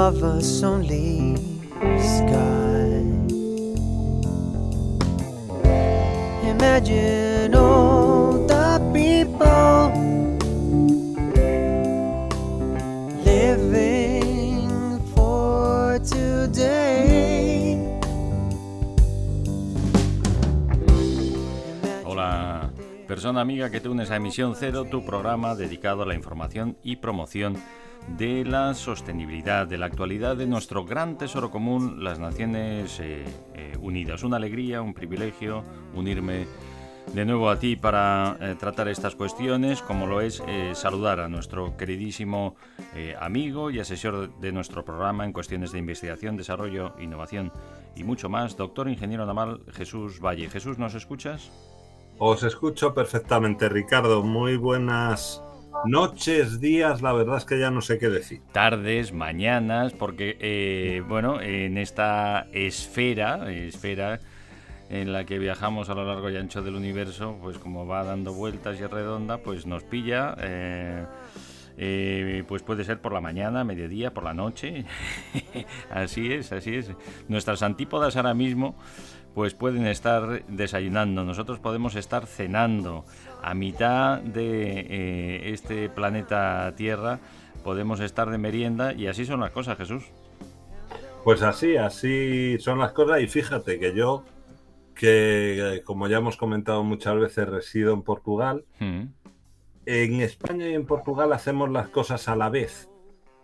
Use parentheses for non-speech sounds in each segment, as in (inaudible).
Above us only sky. Imagine all the people living for today. Hola, persona amiga que te unes a Emisión Cero, tu programa dedicado a la información y promoción de la sostenibilidad, de la actualidad de nuestro gran tesoro común, las Naciones eh, eh, Unidas. Una alegría, un privilegio unirme de nuevo a ti para eh, tratar estas cuestiones, como lo es saludar a nuestro queridísimo amigo y asesor de nuestro programa en cuestiones de investigación, desarrollo, innovación y mucho más, doctor ingeniero naval Jesús Valle. Jesús, ¿nos escuchas? Os escucho perfectamente, Ricardo. Muy buenas noches, días, la verdad es que ya no sé qué decir. Tardes, mañanas, porque, eh, bueno, en esta esfera, esfera en la que viajamos a lo largo y ancho del universo, pues como va dando vueltas y redonda, pues nos pilla, eh, eh, pues puede ser por la mañana, mediodía, por la noche, (laughs) así es, así es. Nuestras antípodas ahora mismo, pues pueden estar desayunando, nosotros podemos estar cenando, a mitad de eh, este planeta Tierra podemos estar de merienda y así son las cosas, Jesús. Pues así, así son las cosas y fíjate que yo, que eh, como ya hemos comentado muchas veces, resido en Portugal, Mm. en España y en Portugal hacemos las cosas a la vez.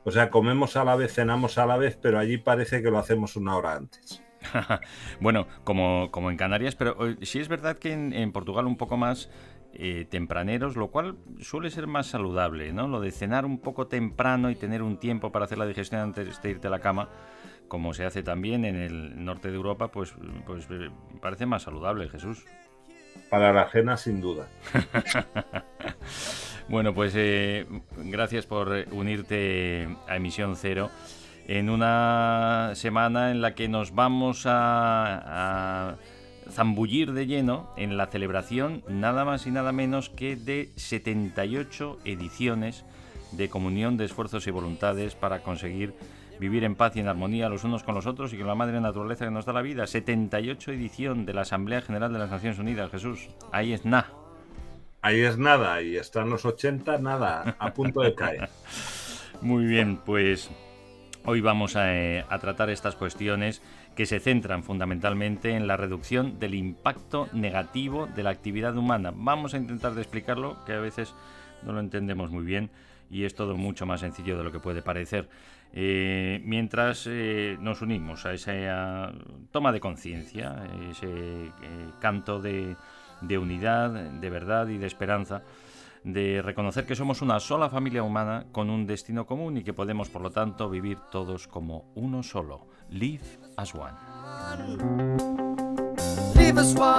O sea, comemos a la vez, cenamos a la vez, pero allí parece que lo hacemos una hora antes. (laughs) bueno, como, como en Canarias, pero sí es verdad que en, en Portugal un poco más eh, tempraneros, lo cual suele ser más saludable, ¿no? Lo de cenar un poco temprano y tener un tiempo para hacer la digestión antes de irte a la cama, como se hace también en el norte de Europa, pues, pues eh, parece más saludable, Jesús. Para la cena, sin duda. (laughs) Bueno, pues eh, gracias por unirte a Emisión Cero en una semana en la que nos vamos a, a zambullir de lleno en la celebración nada más y nada menos que de 78 ediciones de comunión de esfuerzos y voluntades para conseguir vivir en paz y en armonía los unos con los otros y con la madre naturaleza que nos da la vida. 78 edición de la Asamblea General de las Naciones Unidas, Jesús. Ahí es nada. Ahí es nada, y están los 80, nada, a punto de caer. (laughs) Muy bien, pues hoy vamos a, eh, a tratar estas cuestiones que se centran fundamentalmente en la reducción del impacto negativo de la actividad humana. Vamos a intentar de explicarlo, que a veces no lo entendemos muy bien y es todo mucho más sencillo de lo que puede parecer. Eh, mientras eh, nos unimos a esa toma de conciencia, ese eh, canto de, unidad, de verdad y de esperanza, de reconocer que somos una sola familia humana con un destino común y que podemos, por lo tanto, vivir todos como uno solo. Live as one. Leave us one.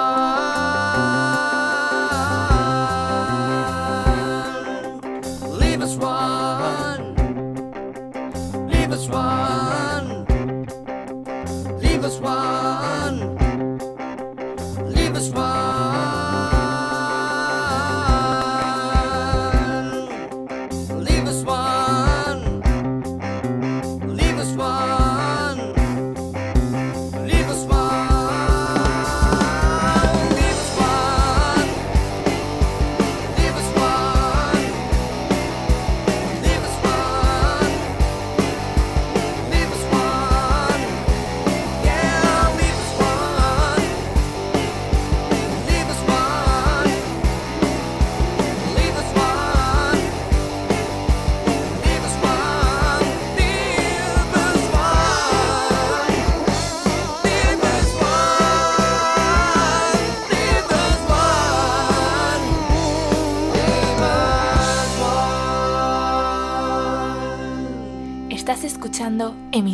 Leave us one. Leave us one. Leave us one. Leave us one.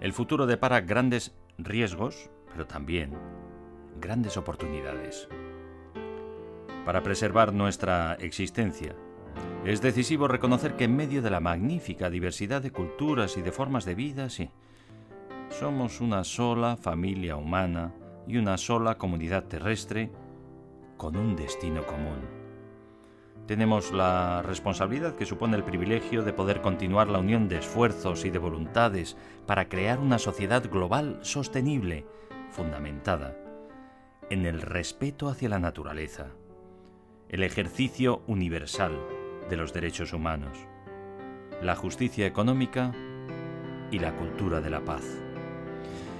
El futuro depara grandes riesgos, pero también grandes oportunidades. Para preservar nuestra existencia, es decisivo reconocer que en medio de la magnífica diversidad de culturas y de formas de vida, sí, somos una sola familia humana y una sola comunidad terrestre con un destino común. Tenemos la responsabilidad que supone el privilegio de poder continuar la unión de esfuerzos y de voluntades para crear una sociedad global sostenible, fundamentada en el respeto hacia la naturaleza, el ejercicio universal de los derechos humanos, la justicia económica y la cultura de la paz.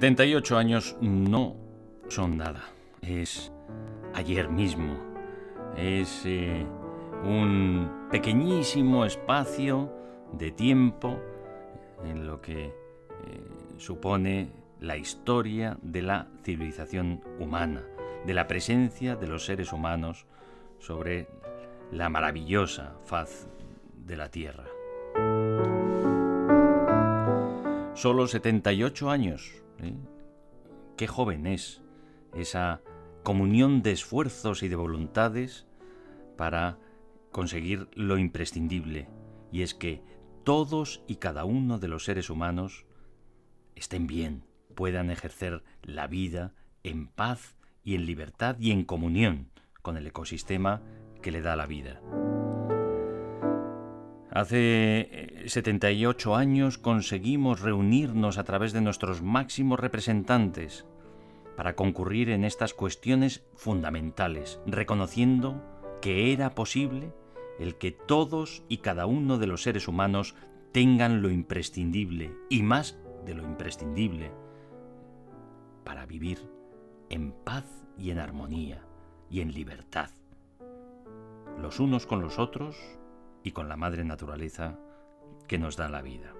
78 años no son nada. Es ayer mismo. Es eh, un pequeñísimo espacio de tiempo en lo que eh, supone la historia de la civilización humana, de la presencia de los seres humanos sobre la maravillosa faz de la Tierra. Solo 78 años ¿eh? Qué joven es esa comunión de esfuerzos y de voluntades para conseguir lo imprescindible, y es que todos y cada uno de los seres humanos estén bien, puedan ejercer la vida en paz y en libertad y en comunión con el ecosistema que le da la vida. Hace 78 eh, años conseguimos reunirnos a través de nuestros máximos representantes para concurrir en estas cuestiones fundamentales, reconociendo que era posible el que todos y cada uno de los seres humanos tengan lo imprescindible y más de lo imprescindible para vivir en paz y en armonía y en libertad, los unos con los otros y con la madre naturaleza que nos da la vida.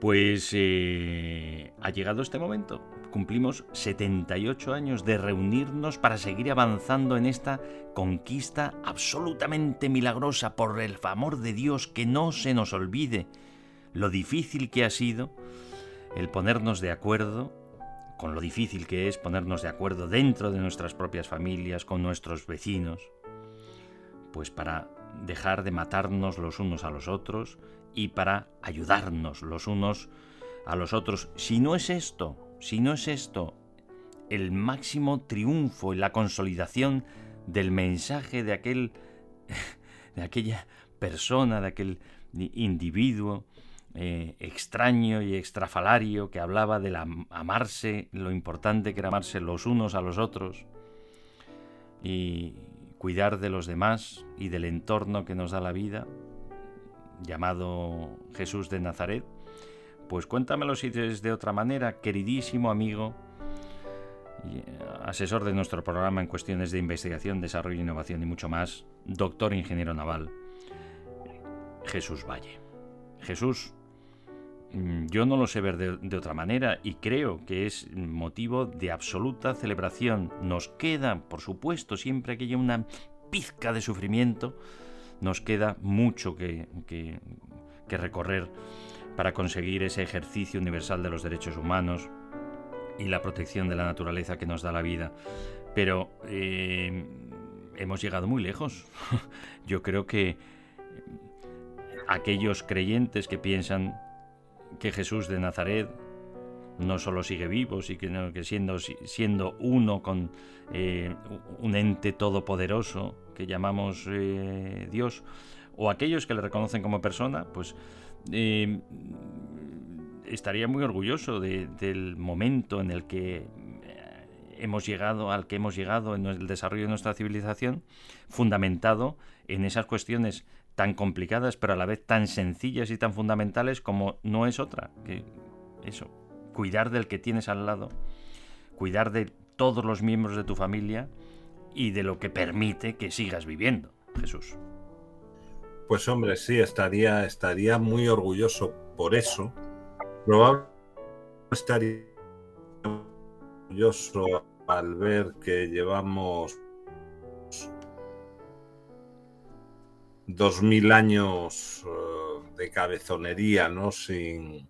Pues eh, ha llegado este momento. Cumplimos 78 años de reunirnos para seguir avanzando en esta conquista absolutamente milagrosa por el amor de Dios que no se nos olvide lo difícil que ha sido el ponernos de acuerdo, con lo difícil que es ponernos de acuerdo dentro de nuestras propias familias, con nuestros vecinos, pues para dejar de matarnos los unos a los otros y para ayudarnos los unos a los otros. Si no es esto, si no es esto el máximo triunfo y la consolidación del mensaje de aquel (laughs) de aquella persona, de aquel individuo eh, extraño y extrafalario que hablaba de la, amarse, lo importante que era amarse los unos a los otros y, cuidar de los demás y del entorno que nos da la vida, llamado Jesús de Nazaret, pues cuéntamelo si es de otra manera, queridísimo amigo, eh, asesor de nuestro programa en cuestiones de investigación, desarrollo, innovación y mucho más, doctor ingeniero naval, Jesús Valle. Jesús, yo no lo sé ver de, otra manera y creo que es motivo de absoluta celebración. Nos queda, por supuesto, siempre que haya una pizca de sufrimiento, nos queda mucho que recorrer para conseguir ese ejercicio universal de los derechos humanos y la protección de la naturaleza que nos da la vida. Pero eh, hemos llegado muy lejos. (laughs) Yo creo que aquellos creyentes que piensan que Jesús de Nazaret no solo sigue vivo, sino que siendo, siendo uno con eh, un ente todopoderoso que llamamos eh, Dios, o aquellos que le reconocen como persona, pues eh, estaría muy orgulloso de, del momento en el que eh, hemos llegado, al que hemos llegado en el desarrollo de nuestra civilización, fundamentado en esas cuestiones tan complicadas, pero a la vez tan sencillas y tan fundamentales como no es otra, que eso, cuidar del que tienes al lado, cuidar de todos los miembros de tu familia y de lo que permite que sigas viviendo, Jesús. Pues hombre, sí, estaría, estaría muy orgulloso por eso. Probablemente estaría orgulloso al ver que llevamos dos mil años uh, de cabezonería, ¿no? Sin,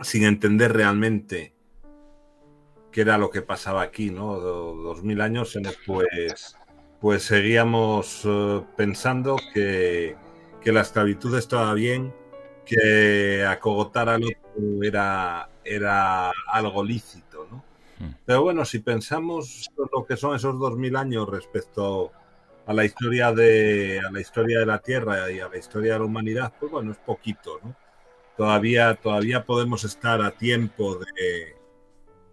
sin entender realmente qué era lo que pasaba aquí, ¿no? Dos mil años en pues pues seguíamos uh, pensando que, que, la esclavitud estaba bien, que acogotar al otro era, era algo lícito, ¿no? Mm. Pero bueno, si pensamos lo que son esos dos mil años respecto a la historia de a la historia de la Tierra y a la historia de la humanidad, pues bueno, es poquito, ¿no? Todavía, todavía podemos estar a tiempo de,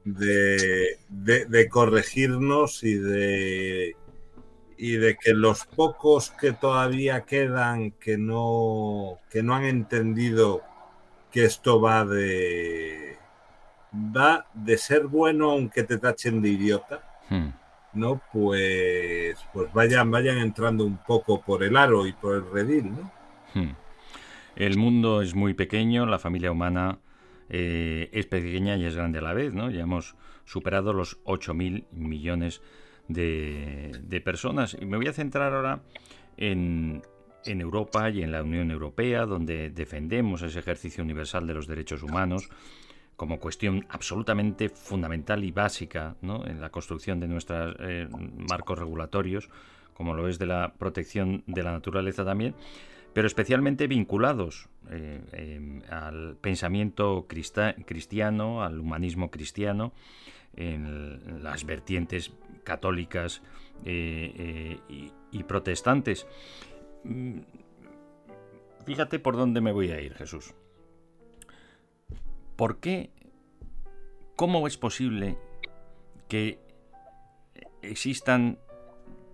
de, de, de corregirnos y de y de que los pocos que todavía quedan que no que no han entendido que esto va de va de ser bueno aunque te tachen de idiota hmm. No pues pues vayan vayan entrando un poco por el aro y por el redil no hmm. el mundo es muy pequeño la familia humana eh, es pequeña y es grande a la vez no ya hemos superado los 8 mil millones de de, personas. Y me voy a centrar ahora en, en Europa y en la Unión Europea, donde defendemos ese ejercicio universal de los derechos humanos como cuestión absolutamente fundamental y básica en la construcción de nuestros eh, marcos regulatorios, como lo es de la protección de la naturaleza también, pero especialmente vinculados eh, eh, al pensamiento cristiano, al humanismo cristiano, en las vertientes católicas eh, y, protestantes. Mm, fíjate por dónde me voy a ir, Jesús. ¿Por qué? ¿Cómo es posible que existan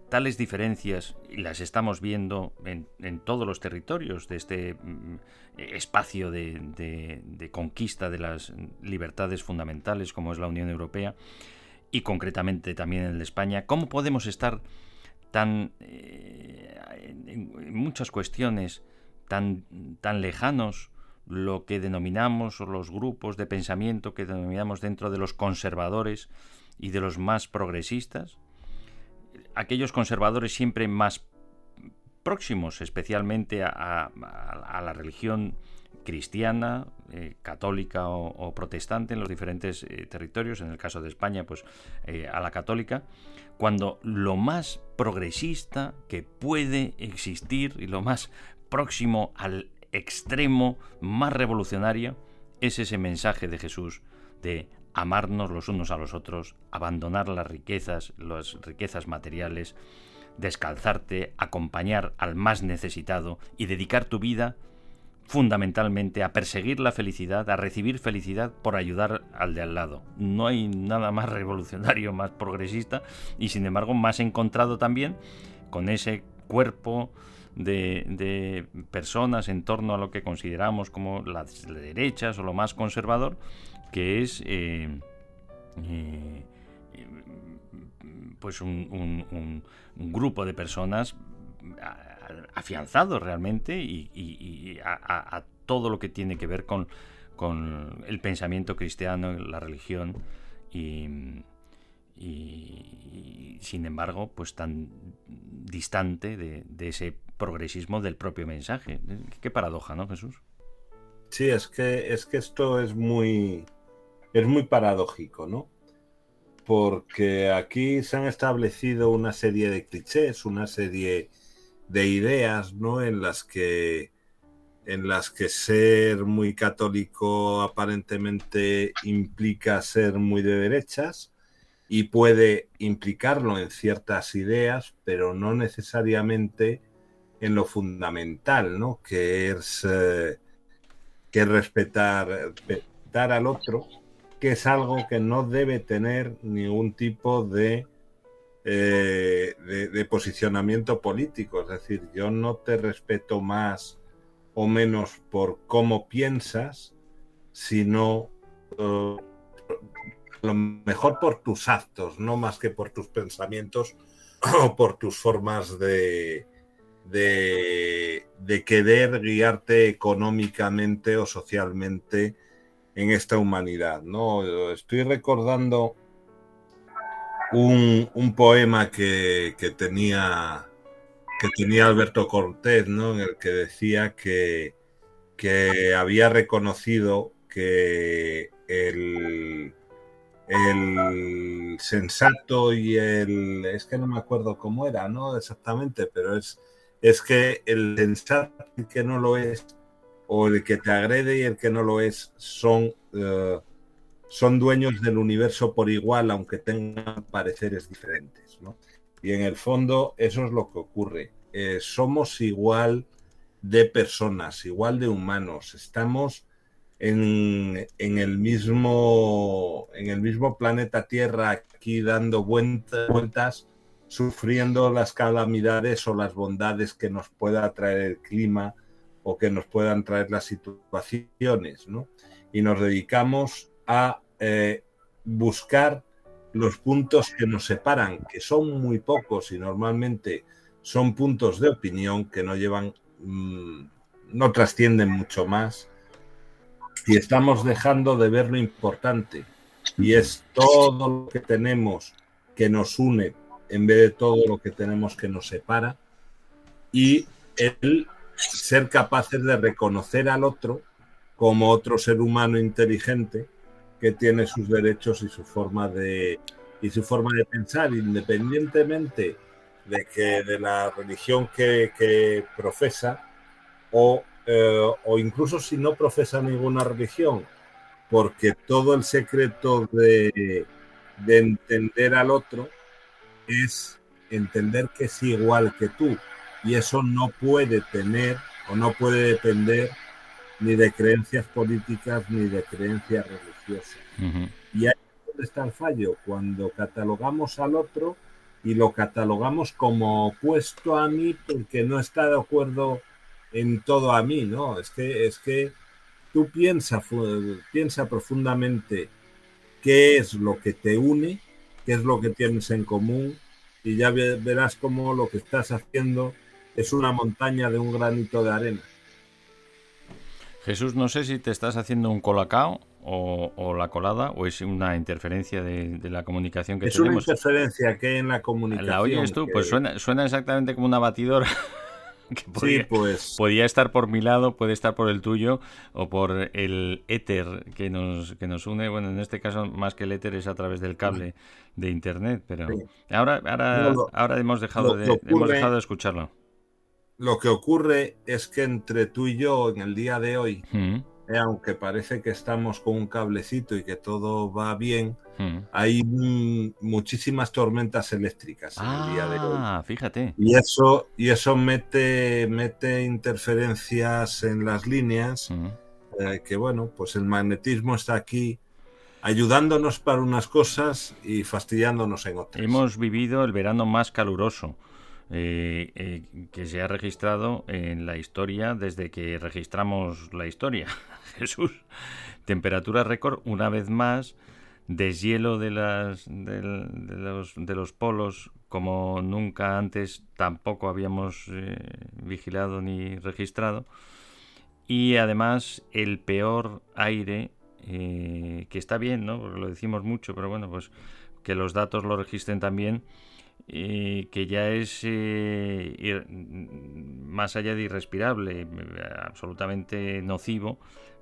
tales diferencias, y las estamos viendo en, todos los territorios de este mm, espacio de, conquista de las libertades fundamentales como es la Unión Europea, y concretamente también en España, ¿cómo podemos estar tan eh, en, muchas cuestiones tan, tan lejanos lo que denominamos o los grupos de pensamiento que denominamos dentro de los conservadores y de los más progresistas? aquellos conservadores siempre más próximos, especialmente a, la religión cristiana, eh, católica o, protestante en los diferentes eh, territorios, en el caso de España, pues eh, a la católica, cuando lo más progresista que puede existir y lo más próximo al extremo más revolucionario es ese mensaje de Jesús de amarnos los unos a los otros, abandonar las riquezas, las riquezas materiales, descalzarte, acompañar al más necesitado y dedicar tu vida fundamentalmente a perseguir la felicidad, a recibir felicidad por ayudar al de al lado. No hay nada más revolucionario, más progresista y sin embargo más encontrado también con ese cuerpo de, personas en torno a lo que consideramos como las derechas o lo más conservador, que es eh, eh, pues un, grupo de personas afianzados realmente y, a, todo lo que tiene que ver con, con el pensamiento cristiano, la religión y, y, sin embargo, pues tan distante de, de, ese progresismo del propio mensaje. Qué paradoja, ¿no, Jesús? Sí, es que, es que esto es muy, es muy paradójico, ¿no? Porque aquí se han establecido una serie de clichés, una serie de ideas, ¿no? En las que en las que ser muy católico aparentemente implica ser muy de derechas y puede implicarlo en ciertas ideas, pero no necesariamente en lo fundamental, ¿no? Que es, eh, respetar, respetar al otro, que es algo que no debe tener ningún tipo eh, de, de, posicionamiento político. Es decir, yo no te respeto más o menos por cómo piensas, sino uh, lo mejor por tus actos, no más que por tus pensamientos (clears throat) o por tus formas de, de, de, querer guiarte económicamente o socialmente en esta humanidad. ¿no? Estoy recordando un, un poema que, que, tenía que tenía Alberto Cortés, ¿no? En el que decía que, que había reconocido que el, el sensato y el es que no me acuerdo cómo era, ¿no? Exactamente, pero es, es que el sensato y que no lo es, o el que te agrede y el que no lo es, son, uh, son dueños del universo por igual, aunque tengan pareceres diferentes, ¿no? Y en el fondo eso es lo que ocurre. Eh, somos igual de personas, igual de humanos. Estamos en, el mismo, en el mismo planeta Tierra aquí dando vueltas, sufriendo las calamidades o las bondades que nos pueda traer el clima o que nos puedan traer las situaciones, ¿no? Y nos dedicamos a eh, buscar los puntos que nos separan, que son muy pocos y normalmente son puntos de opinión que no llevan, mmm, no trascienden mucho más y estamos dejando de ver lo importante. Y es todo lo que tenemos que nos une en vez de todo lo que tenemos que nos separa. Y el ser capaces de reconocer al otro como otro ser humano inteligente que tiene sus derechos y su forma de y su forma de pensar independientemente de que de la religión que, que profesa o, eh, o incluso si no profesa ninguna religión porque todo el secreto de, de entender al otro es entender que es igual que tú y eso no puede tener o no puede depender ni de creencias políticas ni de creencias religiosas. Uh -huh. Y ahí está el fallo, cuando catalogamos al otro y lo catalogamos como opuesto a mí porque no está de acuerdo en todo a mí, ¿no? Es que, es que tú piensa, piensa profundamente qué es lo que te une, qué es lo que tienes en común y ya verás cómo lo que estás haciendo es una montaña de un granito de arena. Jesús, no sé si te estás haciendo un colacao o, o la colada o es una interferencia de, de la comunicación que es tenemos. Es una interferencia que hay en la comunicación. ¿La oyes tú? Que... Pues suena, suena exactamente como una batidora. (laughs) que podía, sí, pues. podía estar por mi lado, puede estar por el tuyo o por el éter que nos, que nos une. Bueno, en este caso, más que el éter es a través del cable de internet, pero sí. ahora, ahora, no, ahora hemos, dejado de, ocurre, hemos dejado de escucharlo. Lo que ocurre es que entre tú y yo, en el día de hoy, mm. Aunque parece que estamos con un cablecito y que todo va bien, mm. hay mm, muchísimas tormentas eléctricas en ah, el día de hoy. Ah, fíjate. Y eso, y eso mete, mete interferencias en las líneas, eh, que bueno, pues el magnetismo está aquí ayudándonos para unas cosas y fastidiándonos en otras. Hemos vivido el verano más caluroso. Eh, eh, que se ha registrado en la historia desde que registramos la historia. (laughs) Jesús, temperatura récord una vez más, deshielo de, las, de, los, polos como nunca antes tampoco habíamos eh, vigilado ni registrado y además el peor aire, que está bien, ¿no? Porque lo decimos mucho, pero bueno, pues que los datos lo registren también, que ya es eh, más allá de irrespirable, absolutamente nocivo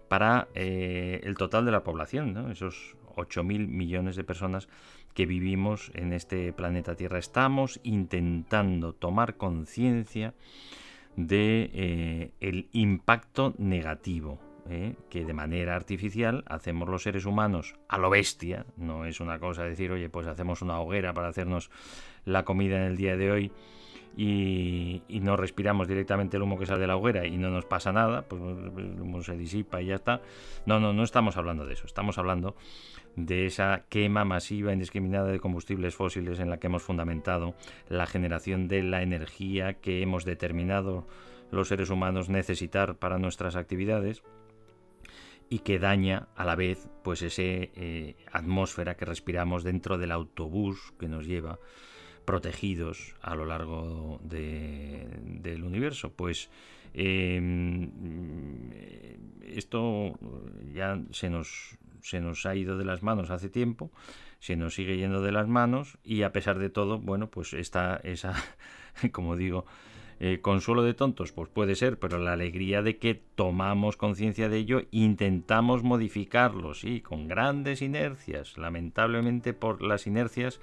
para eh, el total de la población, ¿no? esos 8.000 millones de personas que vivimos en este planeta Tierra. Estamos intentando tomar conciencia de eh, el impacto negativo que de manera artificial hacemos los seres humanos a lo bestia. No es una cosa decir, oye, pues hacemos una hoguera para hacernos la comida en el día de hoy y, y no respiramos directamente el humo que sale de la hoguera y no nos pasa nada, pues el humo se disipa y ya está. No, no, no estamos hablando de eso. Estamos hablando de esa quema masiva indiscriminada de combustibles fósiles en la que hemos fundamentado la generación de la energía que hemos determinado los seres humanos necesitar para nuestras actividades y que daña a la vez pues ese eh, atmósfera que respiramos dentro del autobús que nos lleva protegidos a lo largo de- del universo. Pues eh, esto ya se nos se nos ha ido de las manos hace tiempo se nos sigue yendo de las manos y a pesar de todo bueno pues está esa (laughs) como digo eh, consuelo de tontos, pues puede ser, pero la alegría de que tomamos conciencia de ello, intentamos modificarlo, sí, con grandes inercias, lamentablemente por las inercias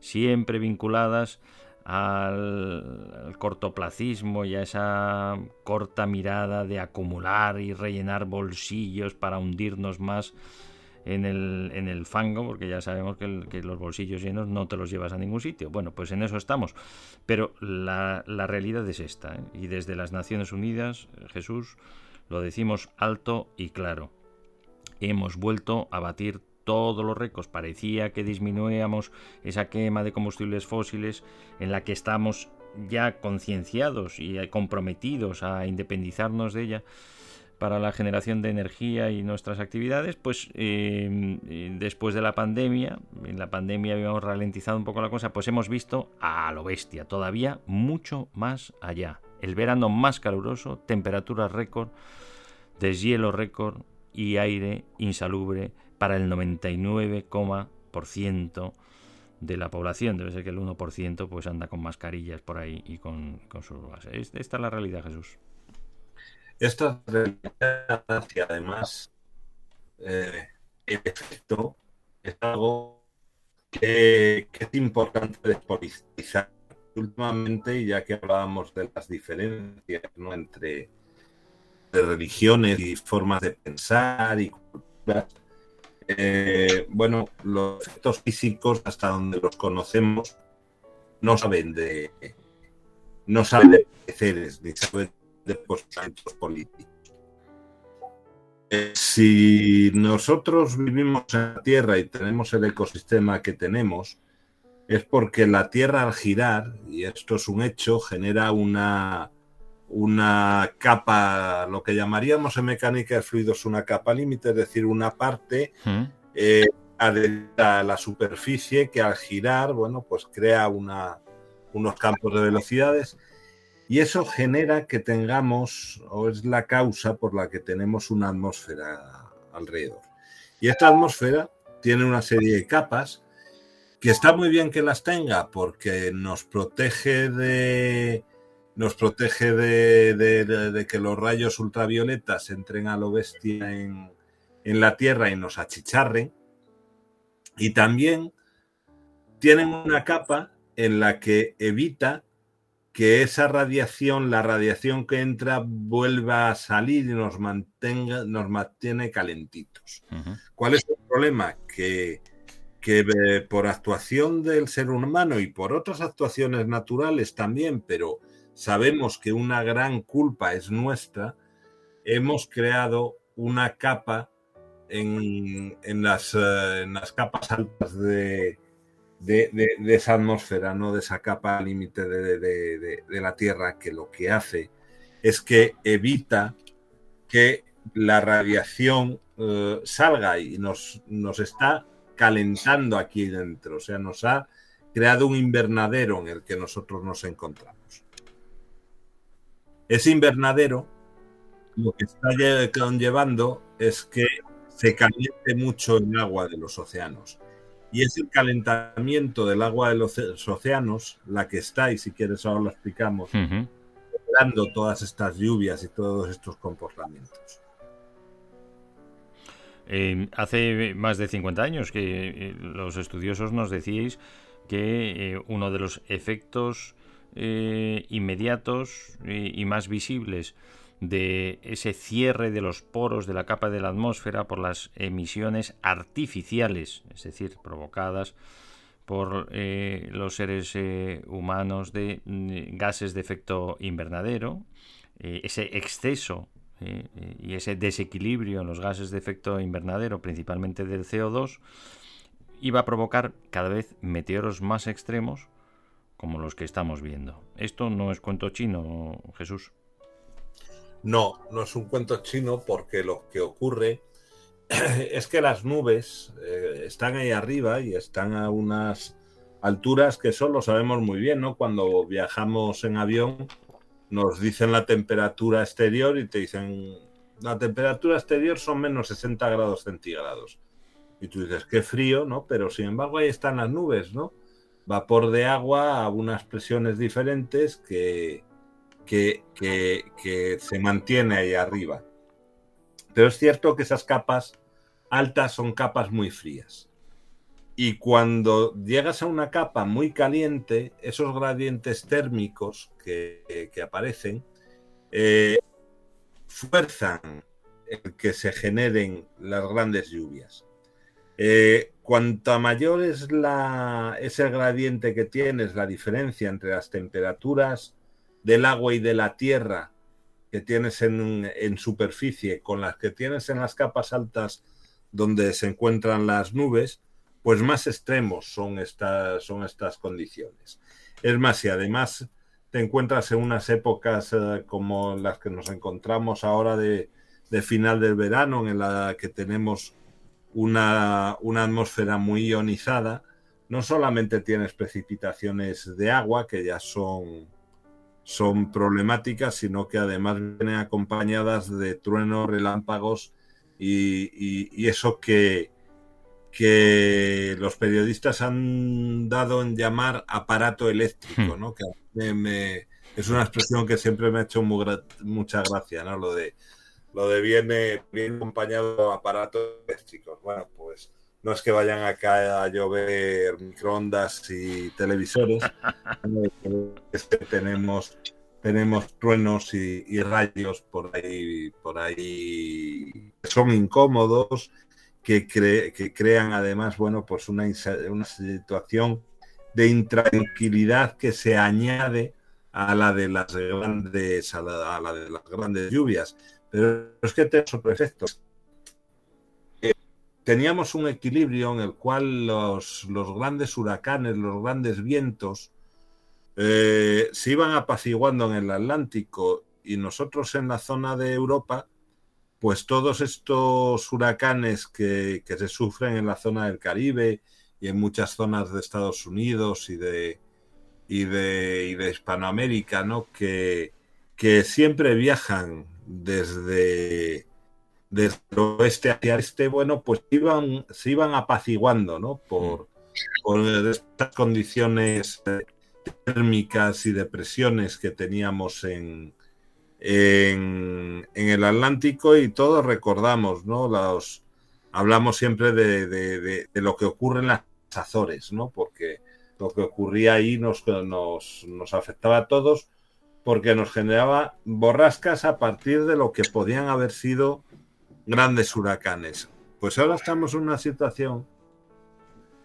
siempre vinculadas al, cortoplacismo y a esa corta mirada de acumular y rellenar bolsillos para hundirnos más en el, en el fango, porque ya sabemos que los bolsillos llenos no te los llevas a ningún sitio. Bueno, pues en eso estamos. Pero la, la realidad es esta, ¿eh? y desde las Naciones Unidas, Jesús, lo decimos alto y claro. Hemos vuelto a batir todos los récords. Parecía que disminuíamos esa quema de combustibles fósiles en la que estamos ya concienciados y comprometidos a independizarnos de ella para la generación de energía y nuestras actividades, pues eh, eh, después de la pandemia, en la pandemia habíamos ralentizado un poco la cosa, pues hemos visto a lo bestia, todavía mucho más allá. El verano más caluroso, temperaturas récord, deshielo récord y aire insalubre para el 99,% de la población. Debe ser que el 1% pues anda con mascarillas por ahí y con, sus bases. Esta es la realidad, Jesús. Esta realidad y además eh, el efecto es algo que, es importante despolitizar. Últimamente, ya que hablábamos de las diferencias ¿no? entre religiones y formas de pensar y culturas, eh, bueno, los efectos físicos, hasta donde los conocemos, no saben de no saben de pareceres, ni saben de posicionamientos políticos. Eh, si nosotros vivimos en la Tierra y tenemos el ecosistema que tenemos, es porque la Tierra al girar, y esto es un hecho, genera una, una capa, lo que llamaríamos en mecánica de fluidos una capa límite, es decir, una parte ¿Mm? eh, a la superficie que al girar, bueno, pues crea una, unos campos de velocidades y eso genera que tengamos, o es la causa por la que tenemos una atmósfera alrededor. Y esta atmósfera tiene una serie de capas que está muy bien que las tenga porque nos protege de nos protege de, de- de- de que los rayos ultravioletas entren a lo bestia en, en la Tierra y nos achicharren. Y también tienen una capa en la que evita que esa radiación, la radiación que entra, vuelva a salir y nos mantenga, nos mantiene calentitos. ¿Cuál es el problema? Que, que eh, por actuación del ser humano y por otras actuaciones naturales también, pero sabemos que una gran culpa es nuestra, hemos creado una capa en, eh, las capas altas de, esa atmósfera, no de esa capa límite de la Tierra, que lo que hace es que evita que la radiación eh, salga y nos, nos está calentando aquí dentro, o sea, nos ha creado un invernadero en el que nosotros nos encontramos. Ese invernadero lo que está lle- conllevando es que se caliente mucho el agua de los océanos. Y es el calentamiento del agua de los océanos la que está, y si quieres ahora lo explicamos, dando todas estas lluvias y todos estos comportamientos. Eh, hace más de 50 años que eh, los estudiosos nos decíais que eh, uno de los efectos eh, inmediatos eh, y más visibles de ese cierre de los poros de la capa de la atmósfera por las emisiones artificiales, es decir, provocadas por eh, los seres humanos de gases de efecto invernadero, ese exceso y ese desequilibrio en los gases de efecto invernadero, principalmente del CO2, iba a provocar cada vez meteoros más extremos como los que estamos viendo. Esto no es cuento chino, Jesús. No, no es un cuento chino porque lo que ocurre (clears throat) es que las nubes eh, están ahí arriba y están a unas alturas que eso lo sabemos muy bien, ¿no? Cuando viajamos en avión nos dicen la temperatura exterior y te dicen la temperatura exterior son menos 60 grados centígrados. Y tú dices, qué frío, ¿no? Pero sin embargo ahí están las nubes, ¿no? Vapor de agua a unas presiones diferentes que, que, que, se mantiene ahí arriba. Pero es cierto que esas capas altas son capas muy frías. Y cuando llegas a una capa muy caliente, esos gradientes térmicos que, que aparecen eh, fuerzan el que se generen las grandes lluvias. Eh, cuanta mayor es, el gradiente que tienes, la diferencia entre las temperaturas del agua y de la tierra que tienes en, en, superficie con las que tienes en las capas altas donde se encuentran las nubes, pues más extremos son estas, son estas condiciones. Es más, si además te encuentras en unas épocas eh, como las que nos encontramos ahora de, de, final del verano, en la que tenemos una, una atmósfera muy ionizada, no solamente tienes precipitaciones de agua, que ya son son problemáticas, sino que además vienen acompañadas de truenos, relámpagos y, y, y eso que, que, los periodistas han dado en llamar aparato eléctrico, ¿no? que me, me, es una expresión que siempre me ha hecho muy, mucha gracia, ¿no? lo, de, lo de viene, viene acompañado de aparatos eléctricos. Bueno, pues no es que vayan acá a llover microondas y televisores, (laughs) es que tenemos, tenemos truenos y, y, rayos por ahí, por ahí que son incómodos, que, cre, que crean además, bueno, pues una, una situación de intranquilidad que se añade a la de las grandes, a la, a la de las grandes lluvias. Pero es que tenemos otro efecto teníamos un equilibrio en el cual los, los grandes huracanes, los grandes vientos, eh, se iban apaciguando en el Atlántico y nosotros en la zona de Europa, pues todos estos huracanes que, que se sufren en la zona del Caribe y en muchas zonas de Estados Unidos y de, y de, y de Hispanoamérica, ¿no? que, que siempre viajan desde desde el oeste hacia el este, bueno, pues iban, se iban apaciguando, ¿no? Por, por estas condiciones térmicas y de presiones que teníamos en, en, en, el Atlántico y todos recordamos, ¿no? Los, hablamos siempre de, de, de, de, lo que ocurre en las Azores, ¿no? Porque lo que ocurría ahí nos, nos, nos afectaba a todos porque nos generaba borrascas a partir de lo que podían haber sido grandes huracanes. Pues ahora estamos en una situación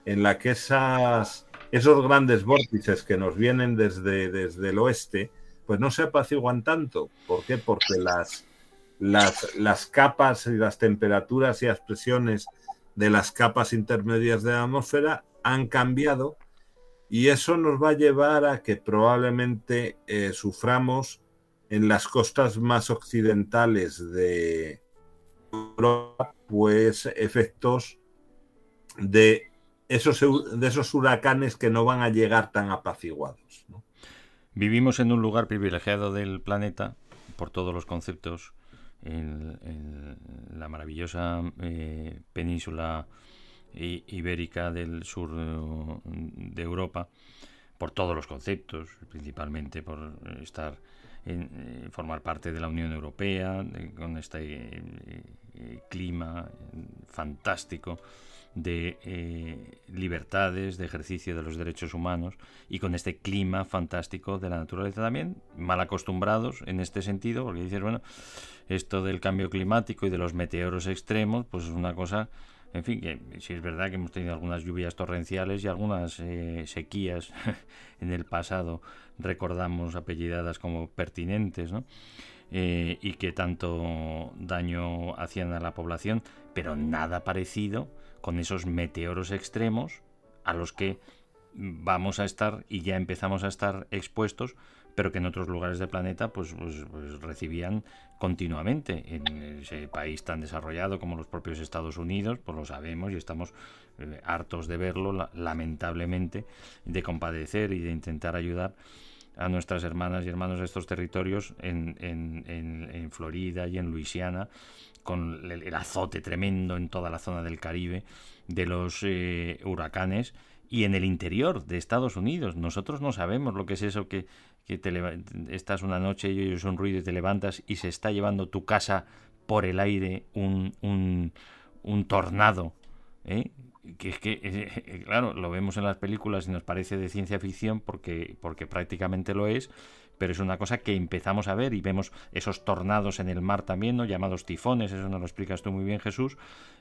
en la que esas, esos grandes vórtices que nos vienen desde, desde el oeste, pues no se apaciguan tanto. ¿Por qué? Porque las, las, las capas y las temperaturas y las presiones de las capas intermedias de la atmósfera han cambiado y eso nos va a llevar a que probablemente eh, suframos en las costas más occidentales de, Europa, pues efectos de esos, de esos huracanes que no van a llegar tan apaciguados. Vivimos en un lugar privilegiado del planeta por todos los conceptos en, la maravillosa eh, península ibérica del sur eh, de Europa, por todos los conceptos, principalmente por eh, estar en eh, formar parte de la Unión Europea, con este clima fantástico de libertades, de ejercicio de los derechos humanos y con este clima fantástico de la naturaleza también, mal acostumbrados en este sentido, porque dices, bueno, esto del cambio climático y de los meteoros extremos, pues es una cosa, en fin, que sí es verdad que hemos tenido algunas lluvias torrenciales y algunas eh, sequías (laughs) en el pasado, recordamos apellidadas como pertinentes, ¿no? Eh, y que tanto daño hacían a la población, pero nada parecido con esos meteoros extremos a los que vamos a estar y ya empezamos a estar expuestos, pero que en otros lugares del planeta pues, pues, pues recibían continuamente. En ese país tan desarrollado como los propios Estados Unidos, pues lo sabemos y estamos eh, hartos de verlo, la- lamentablemente, de compadecer y de intentar ayudar a nuestras hermanas y hermanos de estos territorios en, en- en- Florida y en Luisiana, con el, el azote tremendo en toda la zona del Caribe de los eh, huracanes y en el interior de Estados Unidos. Nosotros no sabemos lo que es eso que, que te estás una noche y oyes un ruido y te levantas y se está llevando tu casa por el aire un, un, un tornado. ¿eh? Que es que, eh, claro, lo vemos en las películas y nos parece de ciencia ficción porque, porque prácticamente lo es, pero es una cosa que empezamos a ver y vemos esos tornados en el mar también, ¿no? llamados tifones, eso nos lo explicas tú muy bien Jesús,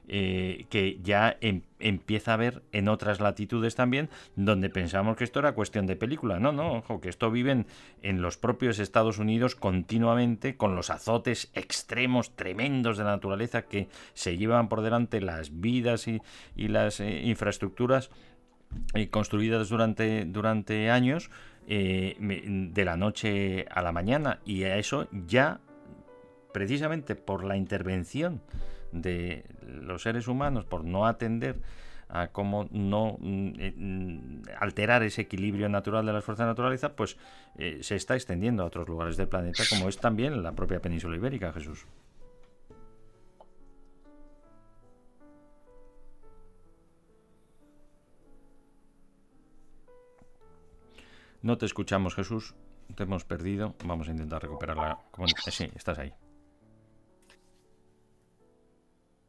eh, que ya em- empieza a ver en otras latitudes también, donde pensamos que esto era cuestión de película. No, no, ojo, que esto viven en los propios Estados Unidos continuamente con los azotes extremos, tremendos de la naturaleza que se llevan por delante las vidas y, las eh, infraestructuras eh, construidas durante, durante años eh, de la noche a la mañana y a eso ya precisamente por la intervención de los seres humanos por no atender a cómo no mm, eh, mm, alterar ese equilibrio natural de las fuerzas de naturaleza, pues eh, se está extendiendo a otros lugares del planeta, como es también la propia península ibérica, Jesús. No te escuchamos, Jesús. Te hemos perdido. Vamos a intentar recuperar la comunicación. Sí, estás ahí.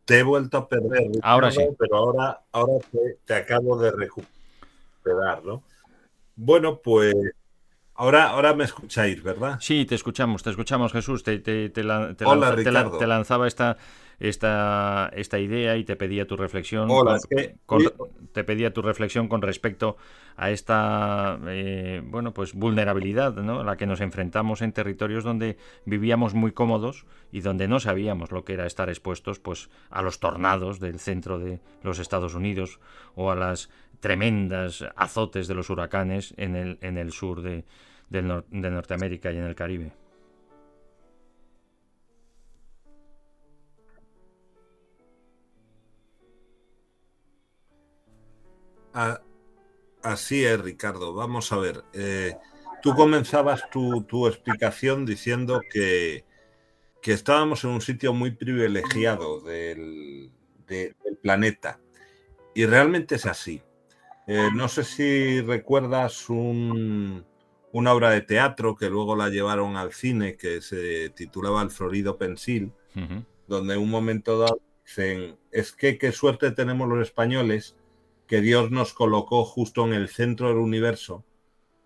Te he vuelto a perder. Ricardo, Ahora sí. Pero ahora, ahora te, te acabo de recuperar, ¿no? Bueno, pues ahora, ahora me escucháis, ¿verdad? Sí, te escuchamos, te escuchamos, Jesús. Te, te- Hola, lanza- Ricardo. te lanzaba esta, esta, esta idea y te pedía tu reflexión. Hola, con- es que- con- sí. te pedía tu reflexión con respecto a esta eh, bueno, pues vulnerabilidad ¿no? a la que nos enfrentamos en territorios donde vivíamos muy cómodos y donde no sabíamos lo que era estar expuestos pues, a los tornados del centro de los Estados Unidos o a las tremendas azotes de los huracanes en el, en el sur de, del nor- de Norteamérica y en el Caribe. A- así es, Ricardo. Vamos a ver. eh, tú comenzabas tu, tu explicación diciendo que, que estábamos en un sitio muy privilegiado del, de- del planeta. Y realmente es así. Eh, no sé si recuerdas un- una obra de teatro que luego la llevaron al cine que se titulaba El Florido Pensil donde en un momento dado dicen, es que qué suerte tenemos los españoles que Dios nos colocó justo en el centro del universo,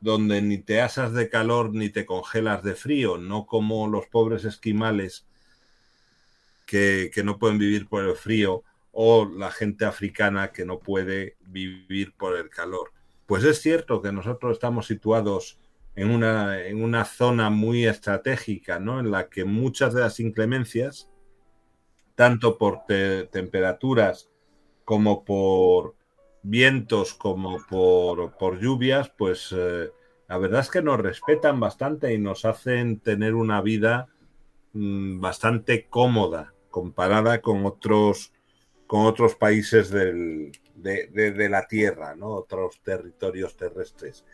donde ni te asas de calor ni te congelas de frío, no como los pobres esquimales que, que no pueden vivir por el frío o la gente africana que no puede vivir por el calor. Pues es cierto que nosotros estamos situados en una, en una zona muy estratégica, ¿no? En la que muchas de las inclemencias tanto por te- temperaturas como por vientos como por, por lluvias, pues eh, la verdad es que nos respetan bastante y nos hacen tener una vida mm, bastante cómoda comparada con otros con otros países del- de, la Tierra, ¿no? otros territorios terrestres.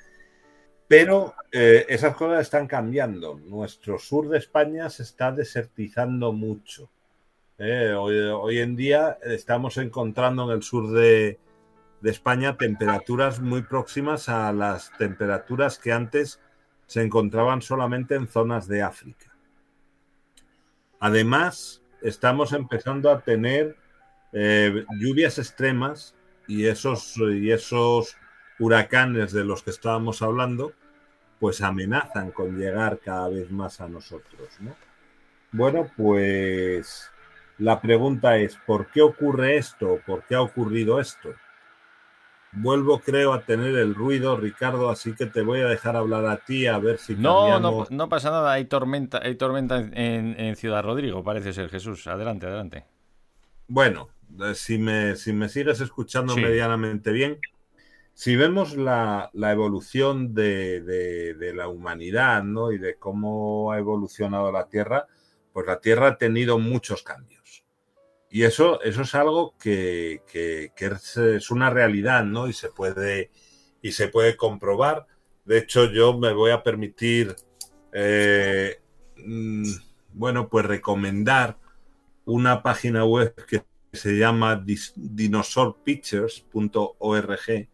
Pero eh, esas cosas están cambiando. Nuestro sur de España se está desertizando mucho. Eh, hoy, hoy en día estamos encontrando en el sur de, de España temperaturas muy próximas a las temperaturas que antes se encontraban solamente en zonas de África. Además, estamos empezando a tener eh, lluvias extremas y esos, y esos huracanes de los que estábamos hablando, pues amenazan con llegar cada vez más a nosotros. ¿no? Bueno, pues la pregunta es, ¿por qué ocurre esto? ¿Por qué ha ocurrido esto? Vuelvo, creo, a tener el ruido, Ricardo, así que te voy a dejar hablar a ti a ver si No, no, cambiamos. no pasa nada, hay tormenta, hay tormenta en, en Ciudad Rodrigo, parece ser Jesús. Adelante, adelante. Bueno, eh, si me, si me sigues escuchando Sí. medianamente bien, si vemos la, la evolución de, de- de la humanidad ¿no? y de cómo ha evolucionado la Tierra, pues la Tierra ha tenido muchos cambios. Y eso, eso es algo que, que- es, una realidad, ¿no? Y se puede, y se puede comprobar. De hecho, yo me voy a permitir, eh, mm, bueno, pues recomendar una página web que se llama dinosaurpictures.org,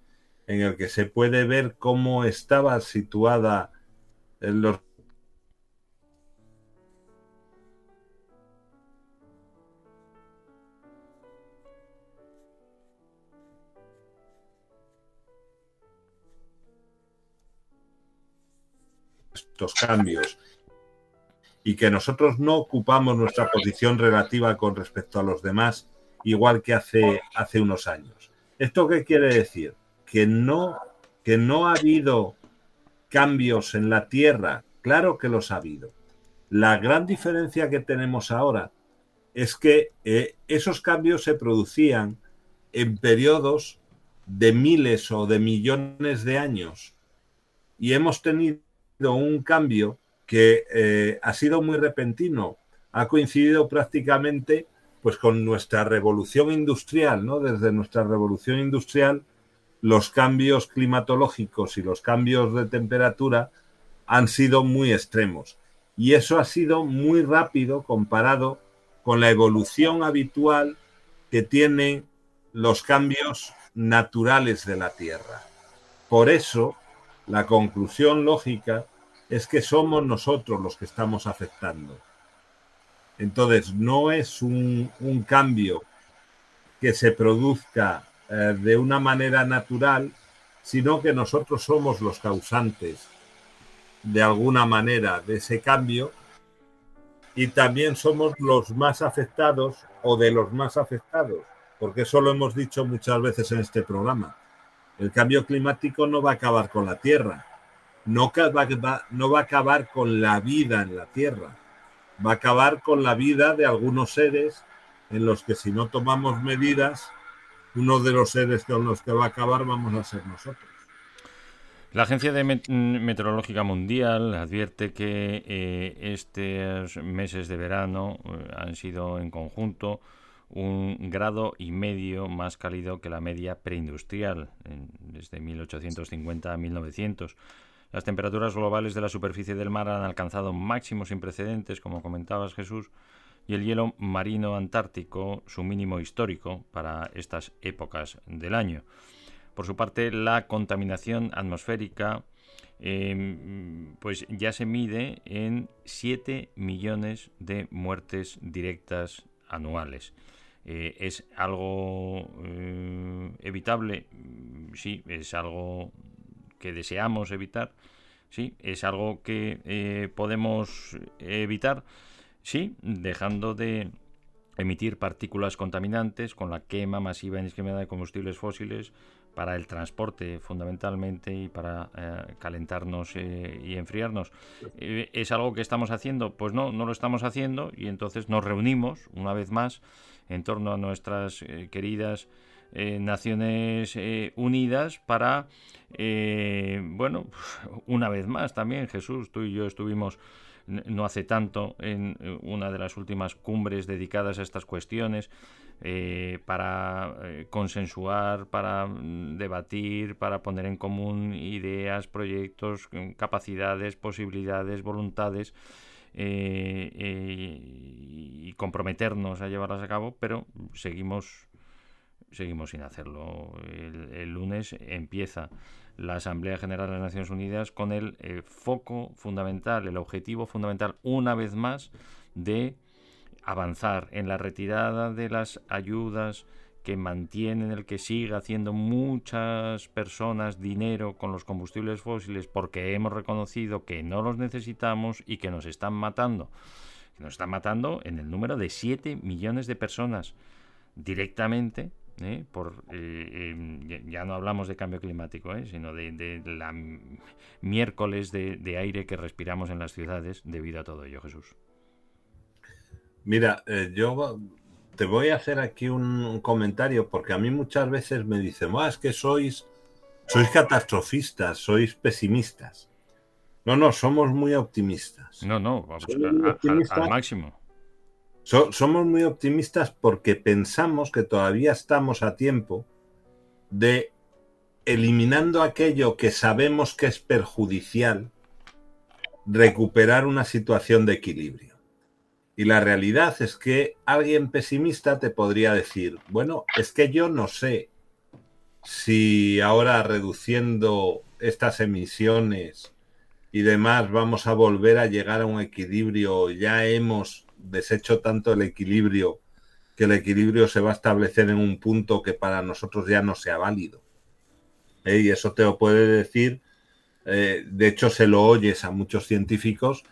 en el que se puede ver cómo estaba situada en los cambios y que nosotros no ocupamos nuestra posición relativa con respecto a los demás igual que hace, hace unos años. ¿Esto qué quiere decir? Que no, que no ha habido cambios en la Tierra. Claro que los ha habido. La gran diferencia que tenemos ahora es que eh, esos cambios se producían en periodos de miles o de millones de años y hemos tenido un cambio que eh, ha sido muy repentino, ha coincidido prácticamente pues con nuestra revolución industrial, ¿no? Desde nuestra revolución industrial, los cambios climatológicos y los cambios de temperatura han sido muy extremos. Y eso ha sido muy rápido comparado con la evolución habitual que tienen los cambios naturales de la Tierra. Por eso, la conclusión lógica es que somos nosotros los que estamos afectando. Entonces, no es un, cambio que se produzca eh, de una manera natural, sino que nosotros somos los causantes de alguna manera de ese cambio y también somos los más afectados o de los más afectados, porque eso lo hemos dicho muchas veces en este programa. El cambio climático no va a acabar con la Tierra, no, va, a acabar con la vida en la Tierra, va a acabar con la vida de algunos seres en los que si no tomamos medidas, uno de los seres con los que va a acabar vamos a ser nosotros. La Agencia de Met- Meteorológica Mundial advierte que eh, estos meses de verano eh, han sido en conjunto un grado y medio más cálido que la media preindustrial, en- desde 1850 a 1900. Las temperaturas globales de la superficie del mar han alcanzado máximos sin precedentes, como comentabas Jesús, y el hielo marino antártico su mínimo histórico para estas épocas del año. Por su parte, la contaminación atmosférica eh, pues ya se mide en 7 millones de muertes directas anuales. Eh, ¿Es algo eh, evitable? Sí, es algo que deseamos evitar. Sí, es algo que eh, podemos evitar. Sí, dejando de emitir partículas contaminantes con la quema masiva e indiscriminada de combustibles fósiles para el transporte fundamentalmente y para eh, calentarnos eh, y enfriarnos. ¿Es algo que estamos haciendo? Pues no, no lo estamos haciendo y entonces nos reunimos una vez más en torno a nuestras queridas eh, Naciones eh, Unidas para, eh, bueno, (laughs) una vez más también Jesús, tú y yo estuvimos no hace tanto en una de las últimas cumbres dedicadas a estas cuestiones para consensuar, para mm, debatir, para poner en común ideas, proyectos, mm, capacidades, posibilidades, voluntades. Y comprometernos a llevarlas a cabo, pero seguimos seguimos sin hacerlo. El, lunes empieza la Asamblea General de las Naciones Unidas con el foco fundamental, el objetivo fundamental, una vez más, de avanzar en la retirada de las ayudas que mantienen el que siga haciendo muchas personas dinero con los combustibles fósiles porque hemos reconocido que no los necesitamos y que nos están matando. Nos están matando en el número de 7 millones de personas directamente ¿eh? por eh, em, ya no hablamos de cambio climático, ¿eh? sino de, la miércoles de, de aire que respiramos en las ciudades debido a todo ello, Jesús. Mira, yo te voy a hacer aquí un, comentario porque a mí muchas veces me dicen, es que sois, sois catastrofistas, sois pesimistas. No, no, somos muy optimistas. No, no, vamos al máximo. Somos muy optimistas porque pensamos que todavía estamos a tiempo de eliminando aquello que sabemos que es perjudicial, recuperar una situación de equilibrio. Y la realidad es que alguien pesimista te podría decir, bueno, es que yo no sé si ahora reduciendo estas emisiones y demás vamos a volver a llegar a un equilibrio, ya hemos deshecho tanto el equilibrio que el equilibrio se va a establecer en un punto que para nosotros ya no sea válido. ¿Eh? Y eso te lo puede decir, eh, de hecho se lo oyes a muchos científicos